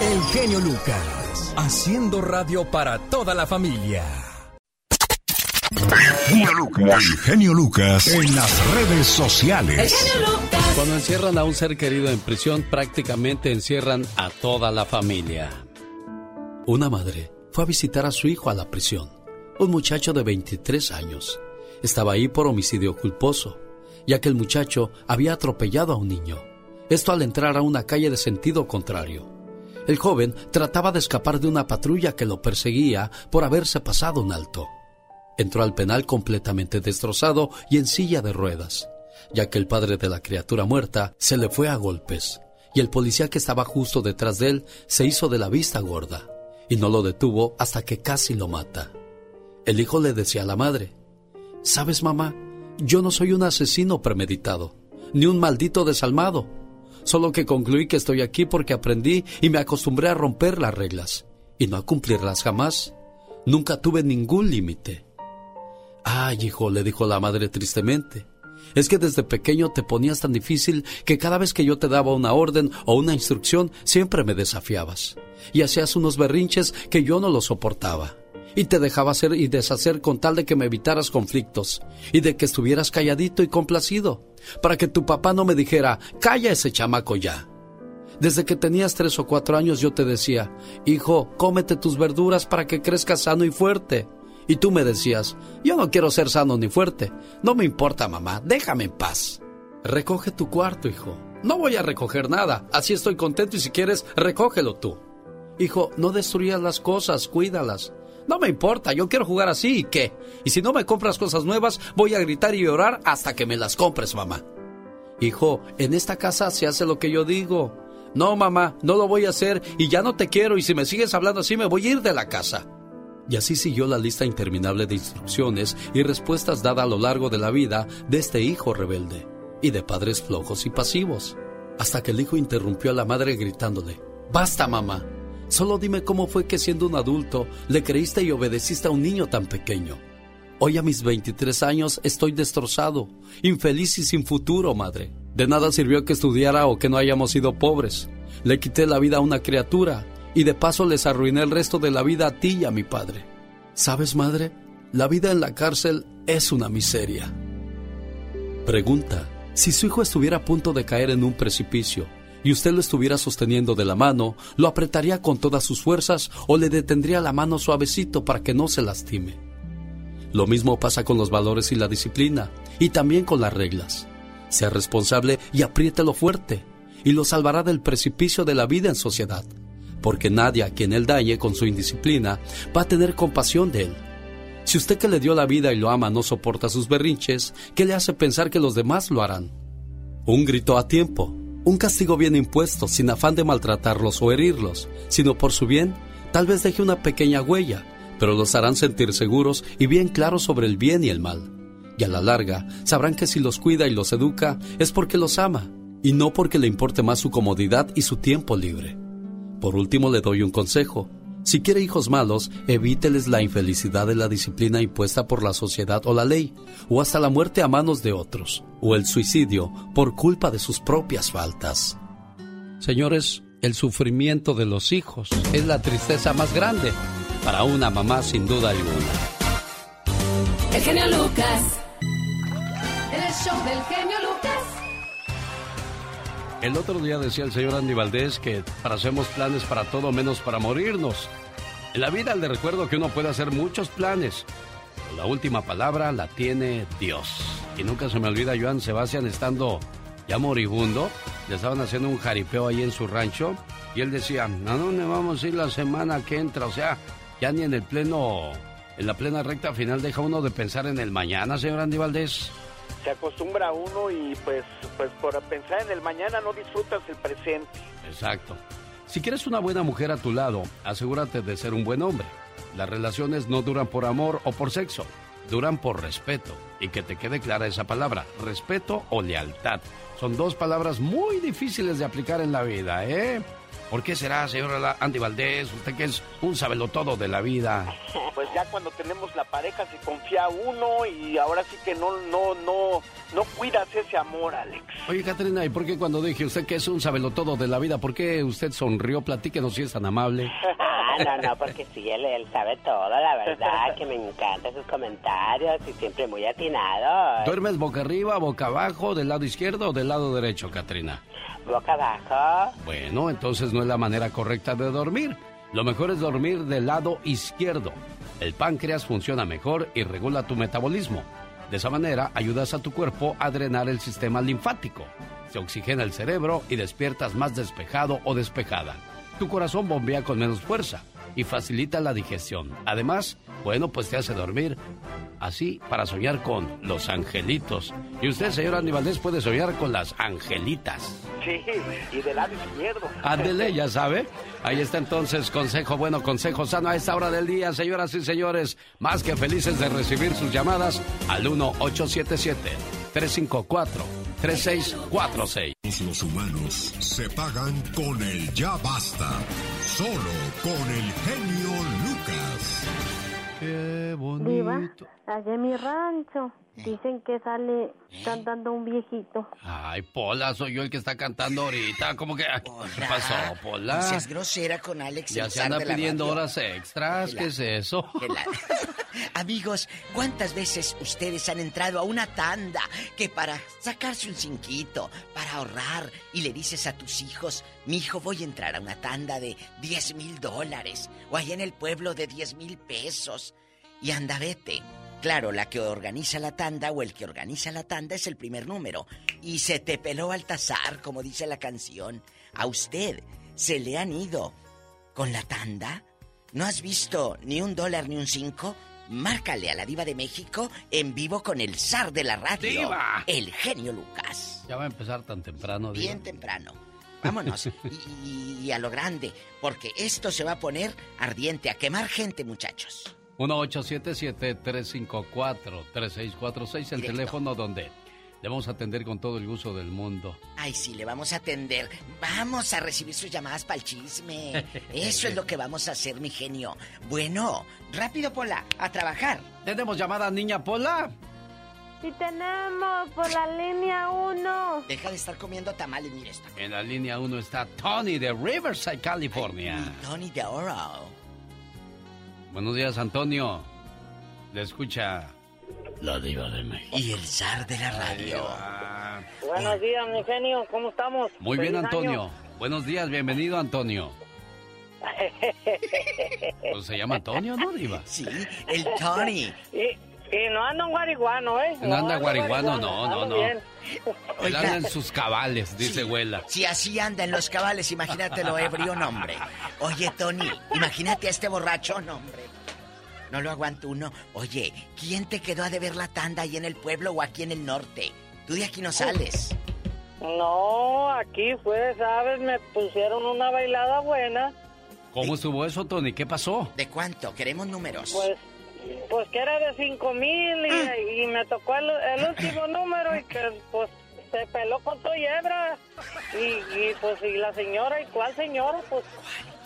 El genio Lucas, haciendo radio para toda la familia. El genio Lucas en las redes sociales. Cuando encierran a un ser querido en prisión, prácticamente encierran a toda la familia. Una madre fue a visitar a su hijo a la prisión un muchacho de 23 años. Estaba ahí por homicidio culposo, ya que el muchacho había atropellado a un niño. Esto al entrar a una calle de sentido contrario. El joven trataba de escapar de una patrulla que lo perseguía por haberse pasado un alto. Entró al penal completamente destrozado y en silla de ruedas, ya que el padre de la criatura muerta se le fue a golpes y el policía que estaba justo detrás de él se hizo de la vista gorda y no lo detuvo hasta que casi lo mata. El hijo le decía a la madre, ¿sabes mamá? Yo no soy un asesino premeditado, ni un maldito desalmado, solo que concluí que estoy aquí porque aprendí y me acostumbré a romper las reglas y no a cumplirlas jamás. Nunca tuve ningún límite. Ay, hijo, le dijo la madre tristemente. Es que desde pequeño te ponías tan difícil que cada vez que yo te daba una orden o una instrucción siempre me desafiabas. Y hacías unos berrinches que yo no los soportaba. Y te dejaba hacer y deshacer con tal de que me evitaras conflictos y de que estuvieras calladito y complacido, para que tu papá no me dijera, calla ese chamaco ya. Desde que tenías tres o cuatro años yo te decía, hijo, cómete tus verduras para que crezcas sano y fuerte. Y tú me decías, yo no quiero ser sano ni fuerte. No me importa, mamá, déjame en paz. Recoge tu cuarto, hijo. No voy a recoger nada. Así estoy contento y si quieres, recógelo tú. Hijo, no destruyas las cosas, cuídalas. No me importa, yo quiero jugar así y qué. Y si no me compras cosas nuevas, voy a gritar y llorar hasta que me las compres, mamá. Hijo, en esta casa se hace lo que yo digo. No, mamá, no lo voy a hacer y ya no te quiero y si me sigues hablando así me voy a ir de la casa. Y así siguió la lista interminable de instrucciones y respuestas dadas a lo largo de la vida de este hijo rebelde y de padres flojos y pasivos, hasta que el hijo interrumpió a la madre gritándole, Basta, mamá, solo dime cómo fue que siendo un adulto le creíste y obedeciste a un niño tan pequeño. Hoy a mis 23 años estoy destrozado, infeliz y sin futuro, madre. De nada sirvió que estudiara o que no hayamos sido pobres. Le quité la vida a una criatura y de paso les arruiné el resto de la vida a ti y a mi padre. ¿Sabes, madre? La vida en la cárcel es una miseria. Pregunta, si su hijo estuviera a punto de caer en un precipicio y usted lo estuviera sosteniendo de la mano, ¿lo apretaría con todas sus fuerzas o le detendría la mano suavecito para que no se lastime? Lo mismo pasa con los valores y la disciplina, y también con las reglas. Sea responsable y apriételo fuerte, y lo salvará del precipicio de la vida en sociedad porque nadie a quien él dañe con su indisciplina va a tener compasión de él. Si usted que le dio la vida y lo ama no soporta sus berrinches, ¿qué le hace pensar que los demás lo harán? Un grito a tiempo, un castigo bien impuesto, sin afán de maltratarlos o herirlos, sino por su bien, tal vez deje una pequeña huella, pero los harán sentir seguros y bien claros sobre el bien y el mal. Y a la larga sabrán que si los cuida y los educa es porque los ama, y no porque le importe más su comodidad y su tiempo libre. Por último, le doy un consejo. Si quiere hijos malos, evíteles la infelicidad de la disciplina impuesta por la sociedad o la ley, o hasta la muerte a manos de otros, o el suicidio por culpa de sus propias faltas. Señores, el sufrimiento de los hijos es la tristeza más grande para una mamá sin duda alguna. El genio Lucas. El show del genio Lucas. El otro día decía el señor Andy Valdés que hacemos planes para todo menos para morirnos. En la vida le recuerdo que uno puede hacer muchos planes, pero la última palabra la tiene Dios. Y nunca se me olvida Joan Sebastián estando ya moribundo, le estaban haciendo un jaripeo ahí en su rancho y él decía, ¿a dónde vamos a ir la semana que entra? O sea, ya ni en el pleno, en la plena recta final deja uno de pensar en el mañana, señor Andy Valdés se acostumbra uno y pues, pues por pensar en el mañana no disfrutas el presente. Exacto. Si quieres una buena mujer a tu lado, asegúrate de ser un buen hombre. Las relaciones no duran por amor o por sexo, duran por respeto. Y que te quede clara esa palabra, respeto o lealtad. Son dos palabras muy difíciles de aplicar en la vida, ¿eh? ¿Por qué será, señor Andy Valdés? Usted que es un sabelotodo de la vida. Pues ya cuando tenemos la pareja se confía uno y ahora sí que no, no, no, no cuidas ese amor, Alex. Oye, Catrina, ¿y por qué cuando dije usted que es un sabelotodo de la vida, por qué usted sonrió? Platíquenos si es tan amable. (laughs) Ah, no, no, porque sí, él, él sabe todo, la verdad, que me encantan sus comentarios y siempre muy atinado. ¿Duermes boca arriba, boca abajo, del lado izquierdo o del lado derecho, Catrina? Boca abajo. Bueno, entonces no es la manera correcta de dormir. Lo mejor es dormir del lado izquierdo. el páncreas funciona mejor y regula tu metabolismo. De esa manera ayudas a tu cuerpo a drenar el sistema linfático. Se oxigena el cerebro y despiertas más despejado o despejada. Tu corazón bombea con menos fuerza y facilita la digestión. Además, bueno, pues te hace dormir así para soñar con los angelitos. Y usted, señor Aníbaldez, puede soñar con las angelitas. Sí, y del lado izquierdo. Ándele, (laughs) ya sabe. Ahí está entonces, consejo bueno, consejo sano a esta hora del día, señoras y señores. Más que felices de recibir sus llamadas al 1877-354-3646. Los humanos se pagan con el ya basta. Solo con el genio Lucas. Qué bonito. Diva, allá en mi rancho dicen que sale cantando un viejito. Ay, Pola, soy yo el que está cantando ahorita. ¿Cómo que? ¿Qué pasó, Pola? No seas grosera con Alex. Ya se anda pidiendo horas extras. ¿Qué es eso? la- (laughs) Amigos, ¿cuántas veces ustedes han entrado a una tanda que para sacarse un cinquito, para ahorrar, y le dices a tus hijos, mi hijo voy a entrar a una tanda de 10 mil dólares, o allá en el pueblo de 10 mil pesos, y anda vete. Claro, la que organiza la tanda o el que organiza la tanda es el primer número. Y se te peló Altazar, como dice la canción. A usted se le han ido con la tanda. ¿No has visto ni un dólar ni un cinco? Márcale a la diva de México en vivo con el zar de la radio. ¡Diva! El genio Lucas. Ya va a empezar tan temprano. Diva. Bien temprano. Vámonos. (laughs) y, y- y a lo grande. Porque esto se va a poner ardiente. A quemar gente, muchachos. 1877-354-3646, el teléfono donde le vamos a atender con todo el gusto del mundo. Ay, sí, le vamos a atender. Vamos a recibir sus llamadas para el chisme. (laughs) Eso es lo que vamos a hacer, mi genio. Bueno, rápido, Pola, a trabajar. ¿Tenemos llamada, niña Pola? Y tenemos por la línea 1. Deja de estar comiendo tamales, mire esta. En la línea 1 está Tony de Riverside, California. Tony de Oro. Buenos días, Antonio. Le escucha la diva de México. Y el zar de la radio. Buenos días, mi genio, ¿cómo estamos? Muy bien, Antonio. año. Buenos días, bienvenido, Antonio. (laughs) Pues se llama Antonio, ¿no, diva? Sí, el Tony. y, y no anda un guariguano, ¿eh? No anda anda guariguano, no, no, no. bien. Él anda en sus cabales, dice Huela. Si así anda en los cabales, imagínate lo ebrio, no, hombre. Oye, Tony, imagínate a este borracho, no, hombre. No lo aguanto uno. Oye, ¿quién te quedó a deber la tanda ahí en el pueblo o aquí en el norte? Tú de aquí no sales. No, aquí fue, ¿sabes? Me pusieron una bailada buena. ¿Cómo estuvo eso, Tony? ¿Qué pasó? ¿De cuánto? Queremos números. Pues, pues que era de cinco mil y, y me tocó el, el último número y que pues se peló con todo hebra. Y, y pues y la señora, ¿y cuál señora? Pues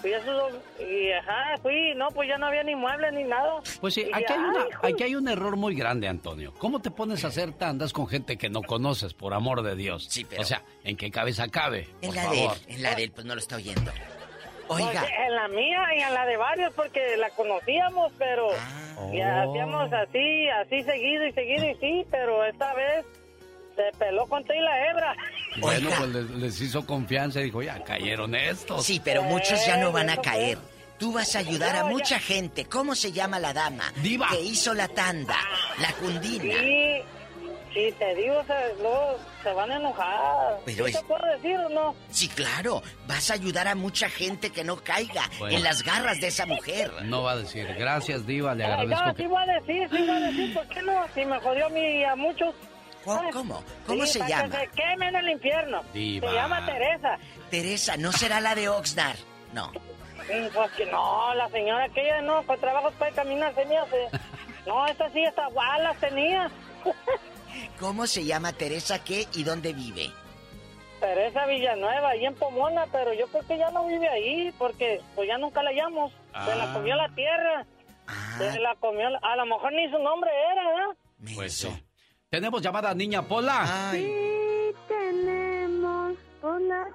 fui a su- y ajá, fui, no, pues ya no había ni muebles ni nada. Pues sí, Y aquí hay, ay, una, aquí hay un error muy grande, Antonio. ¿Cómo te pones a hacer tandas con gente que no conoces, por amor de Dios? Sí, pero- O sea, ¿en qué cabeza cabe? En Por la de él, favor. en la de él, pues no lo está oyendo. Oiga. Pues, en la mía y en la de varios porque la conocíamos, pero Ah. ya Oh. hacíamos así, así seguido y seguido y sí, pero esta vez se peló con todo y la hebra. Bueno, pues les, les hizo confianza y dijo, ya cayeron estos. Sí, pero muchos ya no van a caer. Tú vas a ayudar a mucha gente. ¿Cómo se llama la dama? Diva. Que hizo la tanda, la cundina. Sí, sí, te digo, se, luego se van a enojar. Pero ¿Sí es- te puedo decir o no? Sí, claro. Vas a ayudar a mucha gente que no caiga Bueno. en las garras de esa mujer. No va a decir, gracias, Diva, le Ay, agradezco no, que... sí voy a decir, sí voy a decir, ¿por qué no? Si me jodió a mí y a muchos. ¿Cómo? ¿Cómo, ¿Cómo Sí, se para llama? Que se queme en el infierno. Diva. Se llama Teresa. Teresa, ¿no será la de Oxnard? No. Pues que no, la señora aquella no, con trabajos puede caminar, se me hace. (laughs) No, esta sí, esta balas tenía. (laughs) ¿Cómo se llama Teresa qué y dónde vive? Teresa Villanueva, ahí en Pomona, pero yo creo que ya no vive ahí, porque pues ya nunca la hallamos. Se la Ah. comió la tierra. Se la comió, la- a lo mejor ni su nombre era, ¿verdad? Pues sí. Tenemos llamada niña Pola. Sí, tenemos por la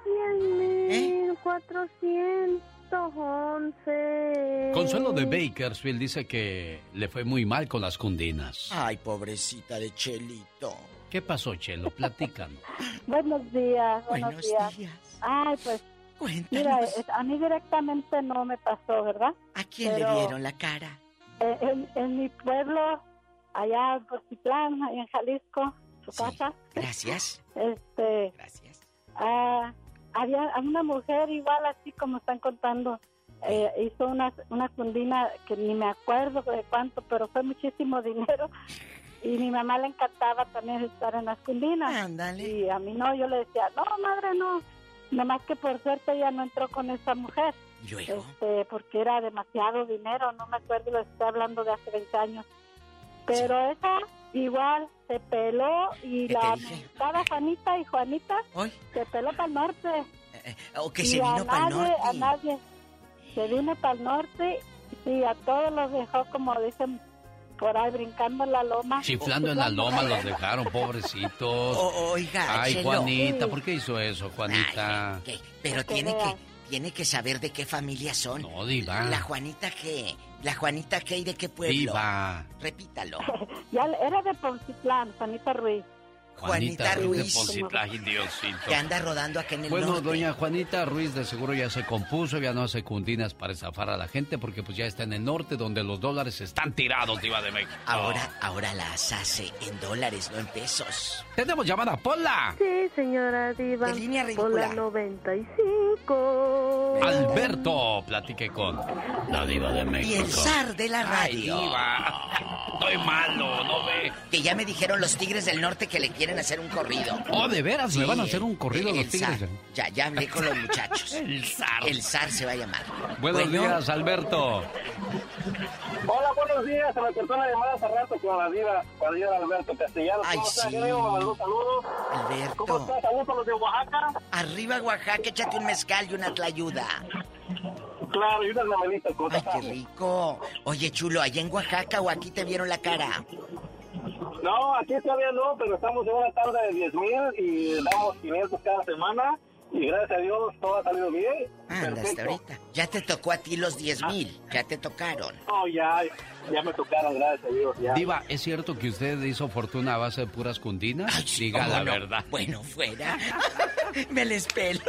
10.411. Consuelo de Bakersfield dice que le fue muy mal con las cundinas. Ay, pobrecita de Chelito. ¿Qué pasó, Chelo? Platícanos. (laughs) Buenos días, buenos, Buenos días. días. Ay, pues, Cuéntanos. mira, a mí directamente no me pasó, ¿verdad? ¿A quién Pero- le dieron la cara? eh, en, en mi pueblo, allá en Porcitlán, en Jalisco, su casa. Gracias. Este, Gracias. ah, había una mujer igual así como están contando. eh, hizo una, una cundina que ni me acuerdo de cuánto, pero fue muchísimo (laughs) dinero. Y mi mamá le encantaba también estar en las cundinas. Y a mí no, yo le decía, no, madre, no. Nomás que por suerte ella no entró con esa mujer. Luego. Este, porque era demasiado dinero, no me acuerdo, le estoy hablando de hace 20 años. Pero esa igual se peló y ¿Qué la cada Juanita y Juanita Ay. se peló para el norte. O que Y se vino para el norte. A nadie. Se vino para el norte y a todos los dejó, como dicen por ahí, brincando en la loma. Chiflando en la loma los dejaron, pobrecitos. (laughs) O- oiga, Ay, Chelo. Juanita, Sí. ¿por qué hizo eso, Juanita? ¿Qué? Pero tiene que, tiene que saber de qué familia son. No, diva. La Juanita qué. La Juanita qué y de qué pueblo. Diva. Repítalo. (laughs) Ya era de Poncitlán, Juanita Ruiz. Juanita Ruiz. de Poncitlán, ay, Diosito. Que anda rodando acá en el Bueno, norte. doña Juanita Ruiz de seguro ya se compuso, ya no hace cundinas para estafar a la gente porque pues ya está en el norte donde los dólares están tirados, diva de México. Ahora, ahora las hace en dólares, no en pesos. Tenemos llamada, Pola. Sí, señora Diva. De línea ridícula. 95. Alberto, platique con la diva de México. Y el zar de la Ay, radio. diva. Estoy malo, ¿no ve? Que ya me dijeron los Tigres del Norte que le quieren hacer un corrido. Oh, ¿de veras? ¿Me van a hacer un corrido el los tigres? zar. Ya, ya hablé con los muchachos. (laughs) El zar. El zar se va a llamar. Buenos Bueno, días, Alberto. Hola, buenos días. Cortó la llamada hace rato con la diva, con la diva Alberto Castellanos. Ay, ¿Cómo estás, sí. saludos. Alberto. ¿Cómo estás? Saludos a los de Oaxaca. Arriba Oaxaca, échate un mezcal y una tlayuda. Claro, y unas memelitas. ¿cómo Ay, qué rico. Oye, chulo, ¿allá en Oaxaca o aquí te vieron la cara? No, aquí todavía no, pero estamos en una tarde de 10 mil y damos 500 cada semana. Y gracias a Dios todo ha salido bien. Anda, hasta ahorita. Ya te tocó a ti los 10 mil. Ya te tocaron. No, ya, ya me tocaron, gracias a Dios. Ya. Diva, ¿es cierto que usted hizo fortuna a base de puras cundinas? Diga ¿Cómo la no? verdad. Bueno, fuera. (laughs) Me les pelo.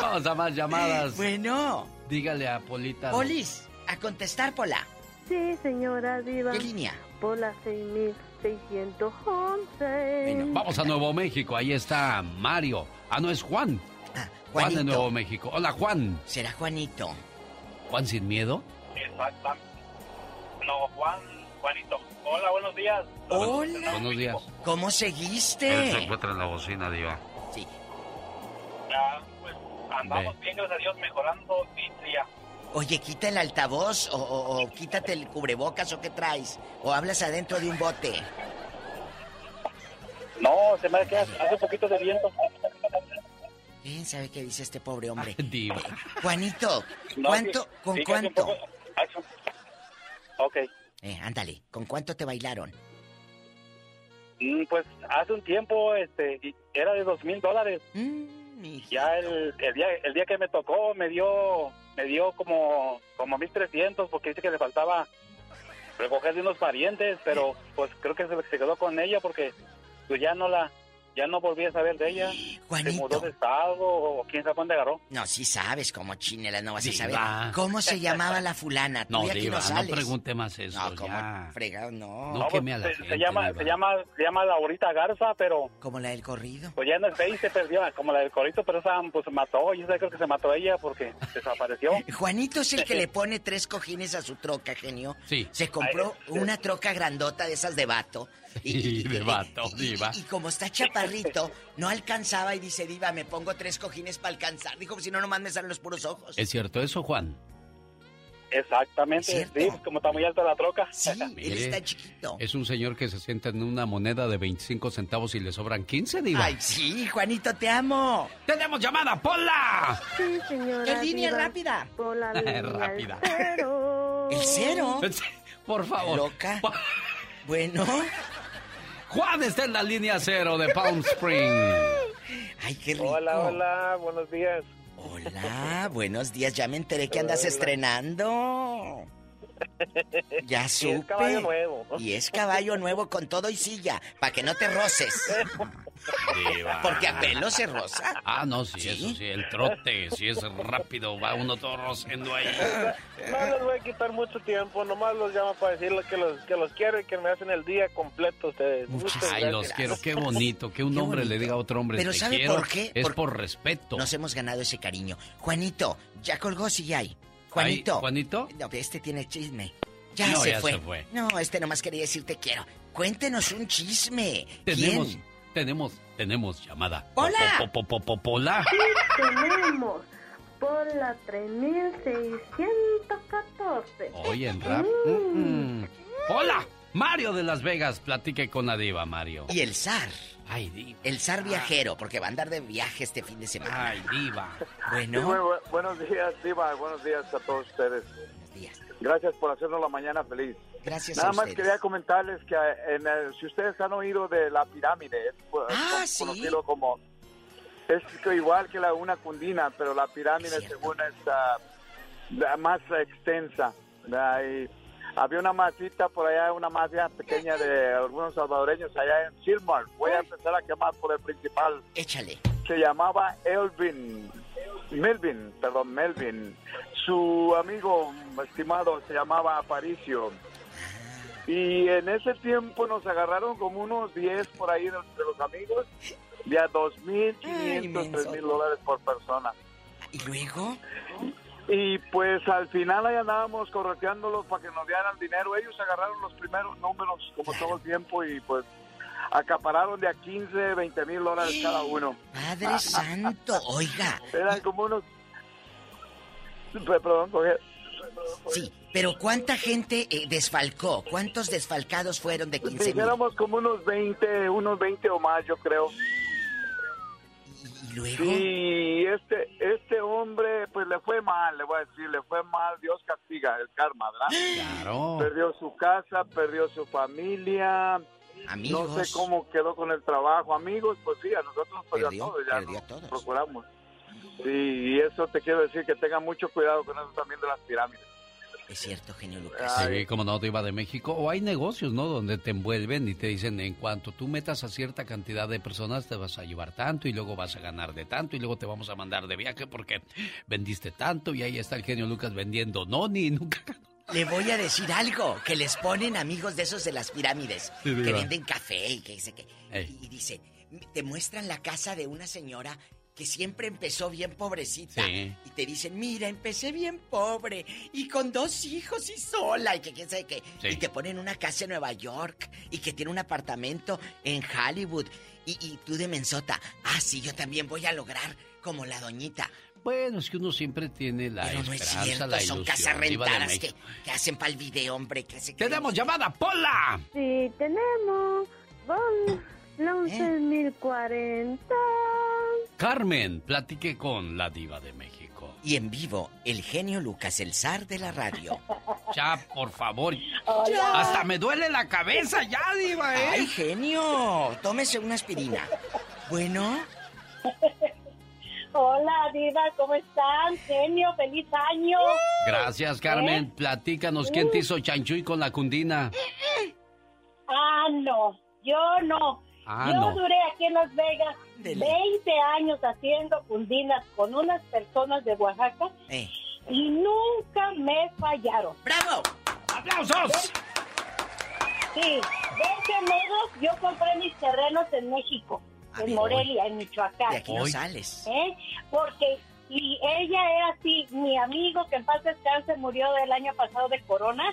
Vamos a más llamadas. Bueno. Dígale a Polita. Polis, a contestar, Pola. Sí, señora Diva. ¿Qué línea? Por la 6611. Vamos a Nuevo México, ahí está Mario. Ah, no, es Juan. Juan Juanito. de Nuevo México. Hola, Juan. ¿Será Juanito? ¿Juan sin miedo? Exactamente. No, Juan, Juanito. Hola, buenos días. Hola. Buenos días. ¿Cómo Él se seguiste? encuentra en la bocina, Diva. Sí. Ya, pues andamos bien, gracias a Dios, mejorando día. Oye, quita el altavoz o, o- o quítate el cubrebocas o qué traes. O hablas adentro de un bote. No, se me queda hace poquito de viento. ¿Quién sabe qué dice este pobre hombre? Diva. Juanito, No, ¿cuánto? sí, ¿Con cuánto? poco- Ok. Eh, ándale, ¿con cuánto te bailaron? Mm, Pues hace un tiempo este y era de dos mil dólares. ya el, el día el día que me tocó me dio me dio como como mil trescientos porque dice que le faltaba recoger de unos parientes, pero pues creo que se, se quedó con ella porque pues ya no la ya no volví a saber de ella. Se mudó de estado o quién sabe dónde agarró. No, sí sabes cómo chinela no vas a saber. ¿Cómo se llamaba la fulana? No, Diva, no no, pregunte más eso. No, como fregado, no. No No, queme a pues, la se, se gente, llama Diva. se llama se llama Laurita Garza, pero como la del corrido. Pues ya no es y se perdió, como la del corito, pero esa pues se mató, y esa creo que se mató ella porque desapareció. (laughs) Juanito es el que le pone tres cojines a su troca, genio. Sí. Se compró una troca grandota de esas de vato. (laughs) Y de vato, Diva. Y como está chaparrito, no alcanzaba y dice, Diva, me pongo tres cojines para alcanzar. Dijo, si no, nomás me salen los puros ojos. ¿Es cierto eso, Juan? Exactamente, sí, como está muy alta la troca. Sí, (laughs) Mire, Es un señor que se sienta en una moneda de 25 centavos y le sobran 15, Diva. Ay, sí, Juanito, te amo. ¡Tenemos llamada, Pola! Sí, señora. ¿Qué línea Diva. rápida? Por la línea Rápida. cero. ¿El cero? (laughs) Por favor. Loca. Bueno. Juan está en la línea cero de Palm Spring. Ay, qué rico. Hola, hola, buenos días. Hola, buenos días. Ya me enteré que andas Hola. estrenando. Ya Y supe. es caballo nuevo. Y es caballo nuevo con todo y silla, para que no te roces. Diva. Porque a pelo se roza. Ah, no, sí, eso sí, el trote, si es rápido, va uno todo rociendo ahí. (laughs) No les voy a quitar mucho tiempo, nomás los llamo para decirles que los, que los quiero y que me hacen el día completo ustedes. Muchas Ay, los gracias. quiero, qué bonito, que un hombre le diga a otro hombre Pero te ¿sabe quiero, por qué? es Por- por respeto. Nos hemos ganado ese cariño. Juanito, ya colgó si ya hay. Juanito. ¿Juanito? No, este tiene chisme. Ya, No, se, ya fue. se fue. No, este nomás quería decir te quiero. Cuéntenos un chisme. Tenemos, ¿Quién? tenemos, tenemos llamada. ¡Hola! Po, po, po, po, pola. Sí, tenemos por la 3614. Oye, en rap. Mm. Mm. Hola, Mario de Las Vegas, platique con la diva, Mario. Y el zar. Ay, diva. El zar viajero, porque va a andar de viaje este fin de semana. Ay, diva. Bueno. Sí, buenos días, Diva. Buenos días a todos ustedes. Gracias por hacernos la mañana feliz. Gracias Nada a más quería comentarles que eh, en el- si ustedes han oído de la pirámide, es pues, Ah, sí. conocido como... Es igual que la una cundina, pero la pirámide según es ah, la más extensa. ¿verdad? Y había una masita por allá, una masa pequeña de algunos salvadoreños allá en Silmar. Voy a empezar a quemar por el principal. Échale. Se llamaba Elvin. Melvin, perdón, Melvin. Su amigo estimado se llamaba Aparicio. Y en ese tiempo nos agarraron como unos 10 por ahí de, de los amigos, de a 2.500, menso. 3.000 dólares por persona. ¿Y luego? Y pues al final ahí andábamos correteándolos para que nos dieran dinero. Ellos agarraron los primeros números como todo el tiempo y pues acapararon de a 15, 20 mil dólares cada uno. Padre (laughs) Santo, oiga. Eran como unos... Pe- Perdón. Sí, pero ¿cuánta gente eh, desfalcó? ¿Cuántos desfalcados fueron de 15 mil? Dijéramos como unos 20, unos 20 o más, yo creo. ¿Y luego? Y este, este hombre, pues le fue mal, le voy a decir, le fue mal. Dios castiga el karma, ¿verdad? (gasps) Claro. Perdió su casa, perdió su familia. Amigos. No sé cómo quedó con el trabajo. Amigos, pues sí, a nosotros nos perdió, todos. Ya perdió nos todos. procuramos. Sí, y eso te quiero decir que tengan mucho cuidado con eso también de las pirámides. Es cierto, genio Lucas. Sí, como no, Diva de México. O hay negocios, ¿no? Donde te envuelven y te dicen, en cuanto tú metas a cierta cantidad de personas, te vas a llevar tanto y luego vas a ganar de tanto y luego te vamos a mandar de viaje porque vendiste tanto y ahí está el genio Lucas vendiendo noni y nunca Le voy a decir algo, que les ponen amigos de esos de las pirámides, Sí, que venden café y que dice que... Y dicen, te muestran la casa de una señora que siempre empezó bien pobrecita. Sí. Y te dicen, mira, empecé bien pobre y con dos hijos y sola y que quién sabe qué. Sí. Y te ponen una casa en Nueva York y que tiene un apartamento en Hollywood. Y, y tú de mensota, ah, sí, yo también voy a lograr como la doñita. Bueno, es que uno siempre tiene la Pero no es esperanza, cierto, la son casas rentadas que, hacen para el video, hombre. Que se ¡Tenemos llamada, Pola! Sí, tenemos por la 11040. Carmen, platique con la Diva de México. Y en vivo, el genio Lucas, el zar de la radio. (laughs) Ya, por favor. Hola. Hasta me duele la cabeza ya, Diva, ¿eh? ¡Ay, genio! Tómese una aspirina. Bueno, (laughs) Hola, Diva, ¿cómo están? Genio, feliz año. Gracias, Carmen. Platícanos, ¿quién te hizo chanchuy con la cundina? Ah, no, yo no. Ah, yo no. duré aquí en Las Vegas 20 años haciendo cundinas con unas personas de Oaxaca Eh. y nunca me fallaron. ¡Bravo! ¡Aplausos! Sí, de ese modo yo compré mis terrenos en México, en ver, Morelia, en Michoacán. de aquí no sales. ¿Eh? Porque y ella era así, mi amigo que en paz descanse murió del año pasado de corona,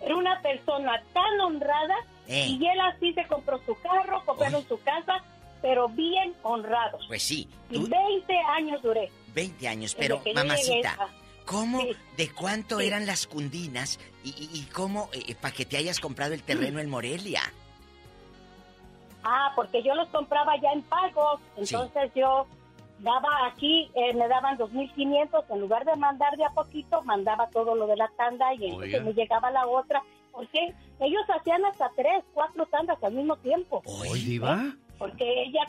era una persona tan honrada Eh. y él así se compró su carro, compraron su casa, pero bien honrados. Pues sí, Y tú 20 años duré. 20 años, pero mamacita, a- ¿cómo, de cuánto eran las cundinas y, y- y cómo para que te hayas comprado el terreno en Morelia? Ah, porque yo los compraba ya en pago, entonces yo daba aquí, eh, me daban 2.500, en lugar de mandar de a poquito, mandaba todo lo de la tanda y entonces Oiga. me llegaba la otra, porque ellos hacían hasta tres, cuatro tandas al mismo tiempo. ¿Hoy, Diva? Porque ella,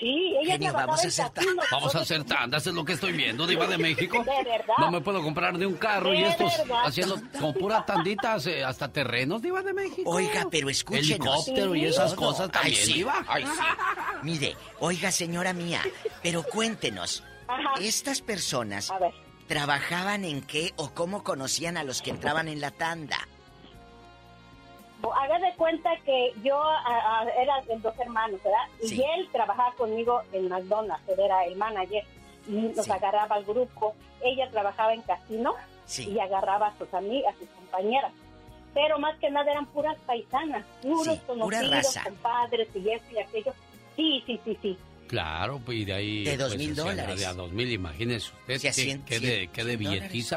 Sí, ella Genio, trabajaba vamos a en hacer casinos. tanda. Vamos a hacer tandas, es lo que estoy viendo, Diva de (laughs) México. De verdad. No me puedo comprar ni un carro y De estos verdad. haciendo con pura tanditas eh, hasta terrenos, Diva de México. Oiga, pero escúchenos. Helicóptero y esas cosas también, Ay, sí, Diva. ay, sí. Mire, oiga, señora mía, pero cuéntenos, Ajá. ¿estas personas A ver. trabajaban en qué o cómo conocían a los que entraban en la tanda? Haga de cuenta que yo a- a- era de dos hermanos, ¿verdad? Sí. Y él trabajaba conmigo en McDonald's, él era el manager, y nos Sí. agarraba al grupo. Ella trabajaba en casino Sí. y agarraba a sus amigas, a sus compañeras. Pero más que nada eran puras paisanas, puros Sí, pura conocidos, raza. compadres y eso y aquello. Sí, sí, sí, sí. Claro, pues y de ahí. De dos pues, mil se habrá dólares. De a dos mil, imagínese usted. Sí, a qué, cien- qué cien- de, qué de dólares.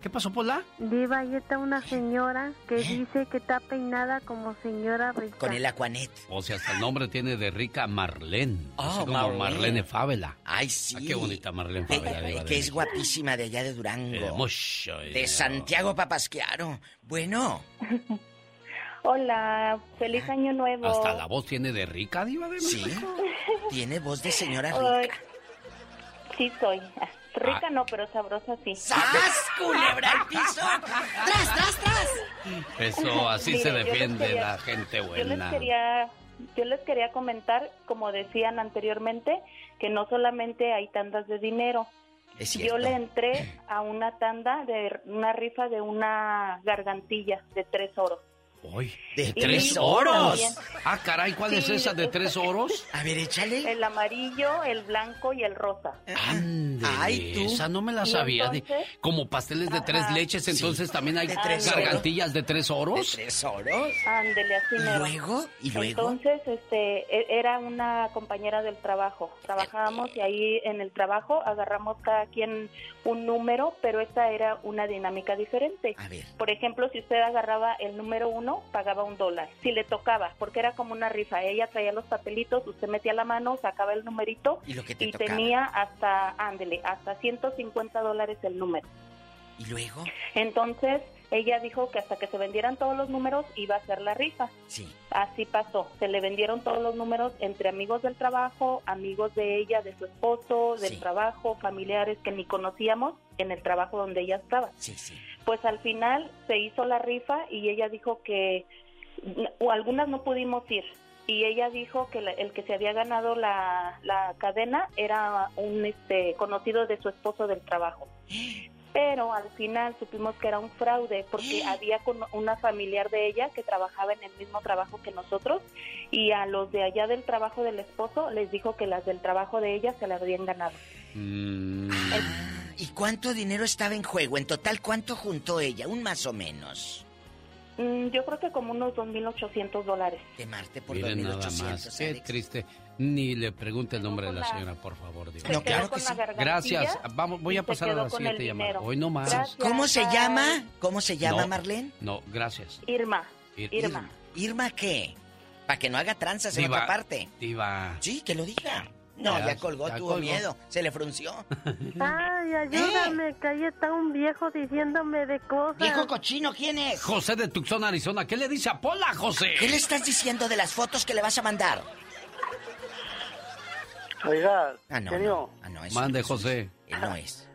¿Qué pasó, Pola? Diva, ahí está una señora que dice que está peinada como señora rica. Con el Aquanet. O sea, hasta el nombre tiene de rica Marlene. Oh, así como Marlene. Marlene. Ay, sí. Ah, qué bonita Marlene Eh, Diva de que es México. guapísima de allá de Durango. Eh, mucho, de eh, Santiago Papasquiaro. Bueno, (laughs) Hola, feliz año nuevo. Hasta la voz tiene de rica, Diva de sí. México. Tiene voz de señora Ay, rica. sí soy. Rica Ah. no, pero sabrosa sí. ¡Sas, culebra al piso! ¡Tras, tras, tras! Eso, (laughs) así Mire, se defiende quería- la gente Yo les buena. quería yo les quería comentar, como decían anteriormente, que no solamente hay tandas de dinero. Es Yo le entré (clears throat) a una tanda de una rifa de una gargantilla de tres oros. Uy, ¡De Y tres oros! también. Ah, caray, ¿cuál es Sí, esa de tres oros? A ver, échale. El amarillo, el blanco y el rosa. Ándele, Ay, tú. esa no me la Y sabía. de- entonces- como pasteles de tres Ajá. leches, entonces también hay De tres gargantillas de tres ¿De oros. tres oros? Ándele, así ¿Y mero. luego? ¿Y luego? Entonces, este, e- era una compañera del trabajo. Trabajábamos y ahí en el trabajo agarramos cada quien un número, pero esta era una dinámica diferente. A ver. Por ejemplo, si usted agarraba el número uno, pagaba un dólar. Si le tocaba, porque era como una rifa, ella traía los papelitos, usted metía la mano, sacaba el numerito ¿Y lo que te y tenía hasta, ándele, hasta 150 dólares el número. ¿Y luego? Entonces, ella dijo que hasta que se vendieran todos los números iba a hacer la rifa. Sí. Así pasó. Se le vendieron todos los números entre amigos del trabajo, amigos de ella, de su esposo, del Sí. trabajo, familiares que ni conocíamos en el trabajo donde ella estaba. Sí, sí. Pues al final se hizo la rifa y ella dijo que o algunas no pudimos ir. Y ella dijo que la- el que se había ganado la, la cadena era un este conocido de su esposo del trabajo. (gasps) Pero al final supimos que era un fraude porque (gasps) había con- una familiar de ella que trabajaba en el mismo trabajo que nosotros y a los de allá del trabajo del esposo les dijo que las del trabajo de ella se la habían ganado. Mm, ¿Y cuánto dinero estaba en juego? En total, ¿cuánto juntó ella? Un más o menos. Mm, yo creo que como unos 2.800 dólares. De Marte por miren nada 2800. más. Qué Alex. triste. Ni le pregunte el nombre de la señora, por favor. Se No, claro que sí. Gracias. Vamos, voy a pasar a la siguiente llamada. Hoy no más. Gracias. ¿Cómo se llama? ¿Cómo se llama, No. Marlene? No, gracias. Irma. Ir- Irma. ¿Irma qué? Para que no haga tranzas en otra parte. Diva. Sí, que lo diga. No, Ya, ya, colgó, ya tuvo colgó. miedo. Se le frunció. (laughs) Ay, ayúdame, que ahí está un viejo diciéndome de cosas. Viejo cochino, ¿quién es? José de Tucson, Arizona. ¿Qué le dice a Pola, José? ¿Qué le estás diciendo de las fotos que le vas a mandar? Oiga, Ah, no. genio, no. Ah, no, es Mande, José. Él no es.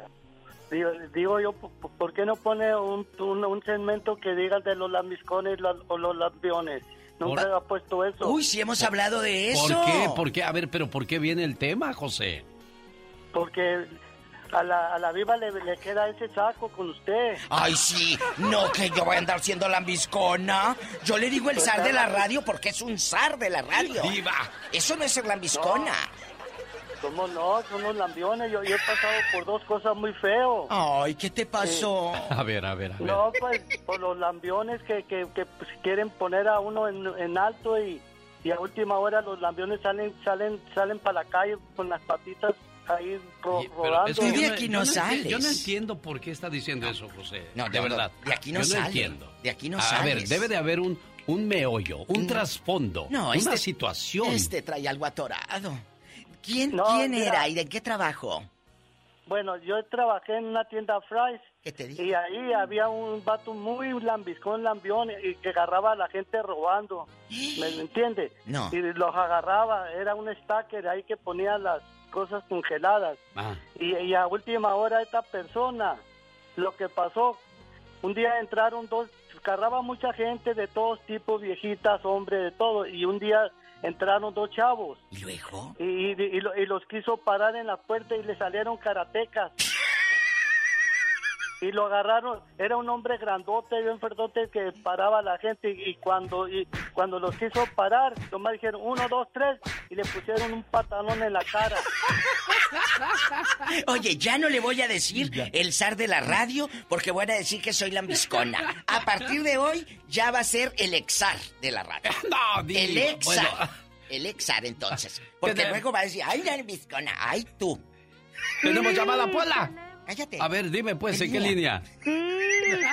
digo, digo yo, ¿por, por qué no pone un, un, un segmento que diga de los lambiscones la- o los lambiones? Nunca Ahora- ha puesto eso. Uy, sí hemos hablado de eso. ¿Por qué? ¿Por qué? A ver, pero ¿por qué viene el tema, José? Porque a la, a la viva le, le queda ese saco con usted. Ay, sí. No, que yo voy a andar siendo lambiscona. Yo le digo el zar de la radio porque es un zar de la radio. Diva. Eso no es ser lambiscona. ¿Cómo no? Son los lambiones. Yo, yo he pasado por dos cosas muy feo. Ay, ¿qué te pasó? (laughs) A ver, a ver, a ver. No, pues por los lambiones que, que, que, pues, quieren poner a uno en, en alto y, y a última hora los lambiones salen salen salen para la calle con las patitas ahí ro- pero rodando. es que Tú de yo aquí yo no enti- sales. Yo no entiendo por qué está diciendo eso, José. No, de no, no, verdad. de aquí no yo no sale. entiendo. De aquí no a sales. ver, debe de haber un, un meollo, un No. trasfondo, No, una este- situación. Este trae algo atorado. ¿Quién, No, ¿quién mira. era y de qué trabajo? Bueno, yo trabajé en una tienda Fry's. ¿Qué te Y ahí había un vato muy lambiscón, lambión, y que agarraba a la gente robando. (gasps) ¿Me entiende? No. Y los agarraba, era un stacker ahí que ponía las cosas congeladas. Ah. Y, y a última hora esta persona, lo que pasó, un día entraron dos, agarraba mucha gente de todos tipos, viejitas, hombres, de todo, y un día entraron dos chavos. ¿Y luego? Y, y- y lo- y los quiso parar en la puerta y le salieron karatecas. Y lo agarraron, era un hombre grandote, bien fuertote que paraba a la gente y, y cuando y cuando los quiso parar, nomás dijeron uno, dos, tres y le pusieron un patadón en la cara. (laughs) Oye, ya no le voy a decir el zar de la radio porque voy a decir que soy lambiscona. A partir de hoy ya va a ser el exar de la radio. (laughs) No, El digo, exar. bueno. El exar entonces. (laughs) Porque luego va a decir, ay, lambiscona, ay tú. Tenemos llamada, Pola. Cállate. A ver, dime pues, ¿en qué línea? Sí,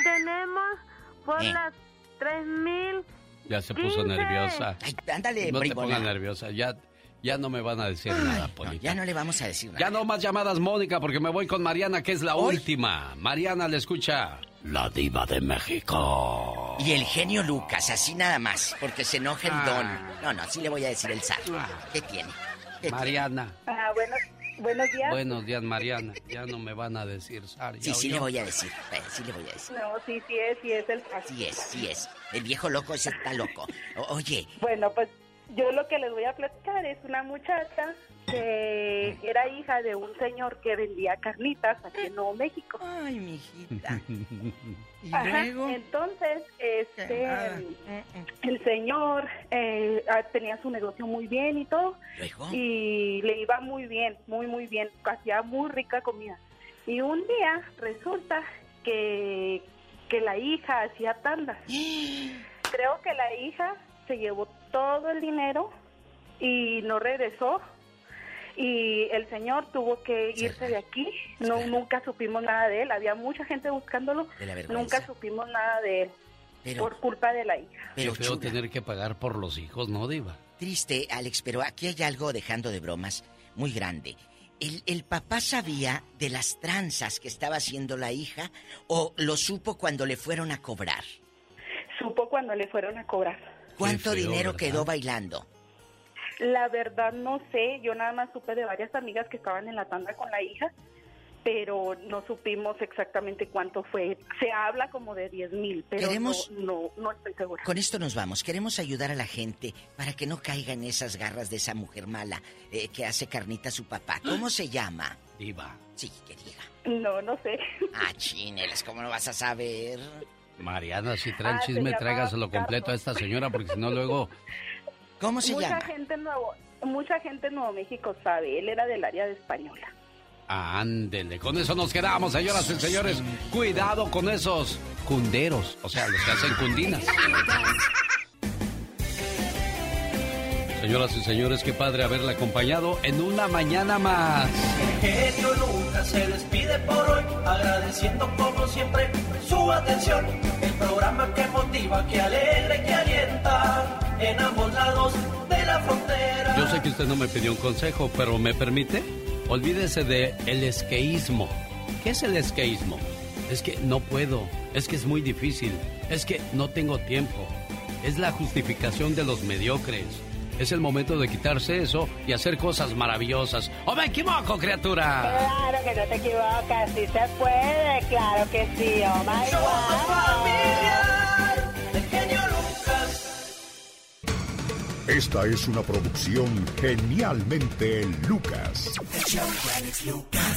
tenemos por Eh. las 3000. Ya se puso 15. nerviosa. Ay, ándale, No te bribona. pongas nerviosa, ya, ya no me van a decir nada, Polita. Ya no le vamos a decir nada. Ya no más llamadas, Mónica, porque me voy con Mariana, que es la Hoy- última. Mariana le escucha. La diva de México. Y el genio Lucas, así nada más, porque se enoja el Ah. don. No, no, así le voy a decir el zar. ¿Qué tiene? ¿Qué Mariana. Ah, buenos, buenos días. Buenos días, Mariana. Ya no me van a decir Sar. Sí, sí le voy a decir. eh, sí le voy a decir. No, sí, sí es, sí es el caso. Sí es, sí es. El viejo loco ese está loco. O- oye, Bueno, pues yo lo que les voy a platicar es una muchacha que era hija de un señor que vendía carnitas aquí en Nuevo México. Ay, mijita. (laughs) ¿Y Ajá, luego? Entonces, este, nada. el señor eh, ah, tenía su negocio muy bien y todo. ¿Luego? Y le iba muy bien, muy, muy bien. Hacía muy rica comida. Y un día resulta que, que la hija hacía tandas. (gasps) Creo que la hija se llevó todo el dinero y no regresó. Y el señor tuvo que irse de aquí. No, nunca supimos nada de él. Había mucha gente buscándolo. Nunca supimos nada de él. Pero- por culpa de la hija. Pero chula. tener que pagar por los hijos, ¿no, diva? Triste, Alex, pero aquí hay algo, dejando de bromas, muy grande. ¿El, el papá sabía de las tranzas que estaba haciendo la hija o lo supo cuando le fueron a cobrar? Supo cuando le fueron a cobrar. ¿Cuánto feo, dinero ¿verdad? quedó bailando? La verdad no sé, yo nada más supe de varias amigas que estaban en la tanda con la hija, pero no supimos exactamente cuánto fue. Se habla como de 10 mil, pero Queremos- no, no, no estoy segura. Con esto nos vamos. Queremos ayudar a la gente para que no caiga en esas garras de esa mujer mala eh, que hace carnita a su papá. ¿Cómo se llama? Diva. Sí, que diga. No, no sé. Ah, chinelas, ¿cómo no vas a saber? Mariana, si trae el Ah, chisme, tráigaselo completo a esta señora, porque si no luego... ¿Cómo se mucha llama? gente en Nuevo, mucha gente en Nuevo México sabe, él era del área de española. Ándele, con eso nos quedamos, señoras y señores. Cuidado con esos cunderos, o sea, los que hacen cundinas. (laughs) Señoras y señores, qué padre haberle acompañado en una mañana más. El genio Lucas se despide por hoy, agradeciendo como siempre su atención. El programa que motiva, que alegra que alienta en ambos lados de la frontera. Yo sé que usted no me pidió un consejo, pero ¿me permite? Olvídese de el esqueísmo. ¿Qué es el esqueísmo? Es que no puedo, es que es muy difícil, es que no tengo tiempo. Es la justificación de los mediocres. Es el momento de quitarse eso y hacer cosas maravillosas. ¡Oh, me equivoco, criatura! Claro que no te equivocas, sí se puede, claro que sí, oh my familiar del genio Lucas. Esta es una producción genialmente Lucas. El show Alex Lucas.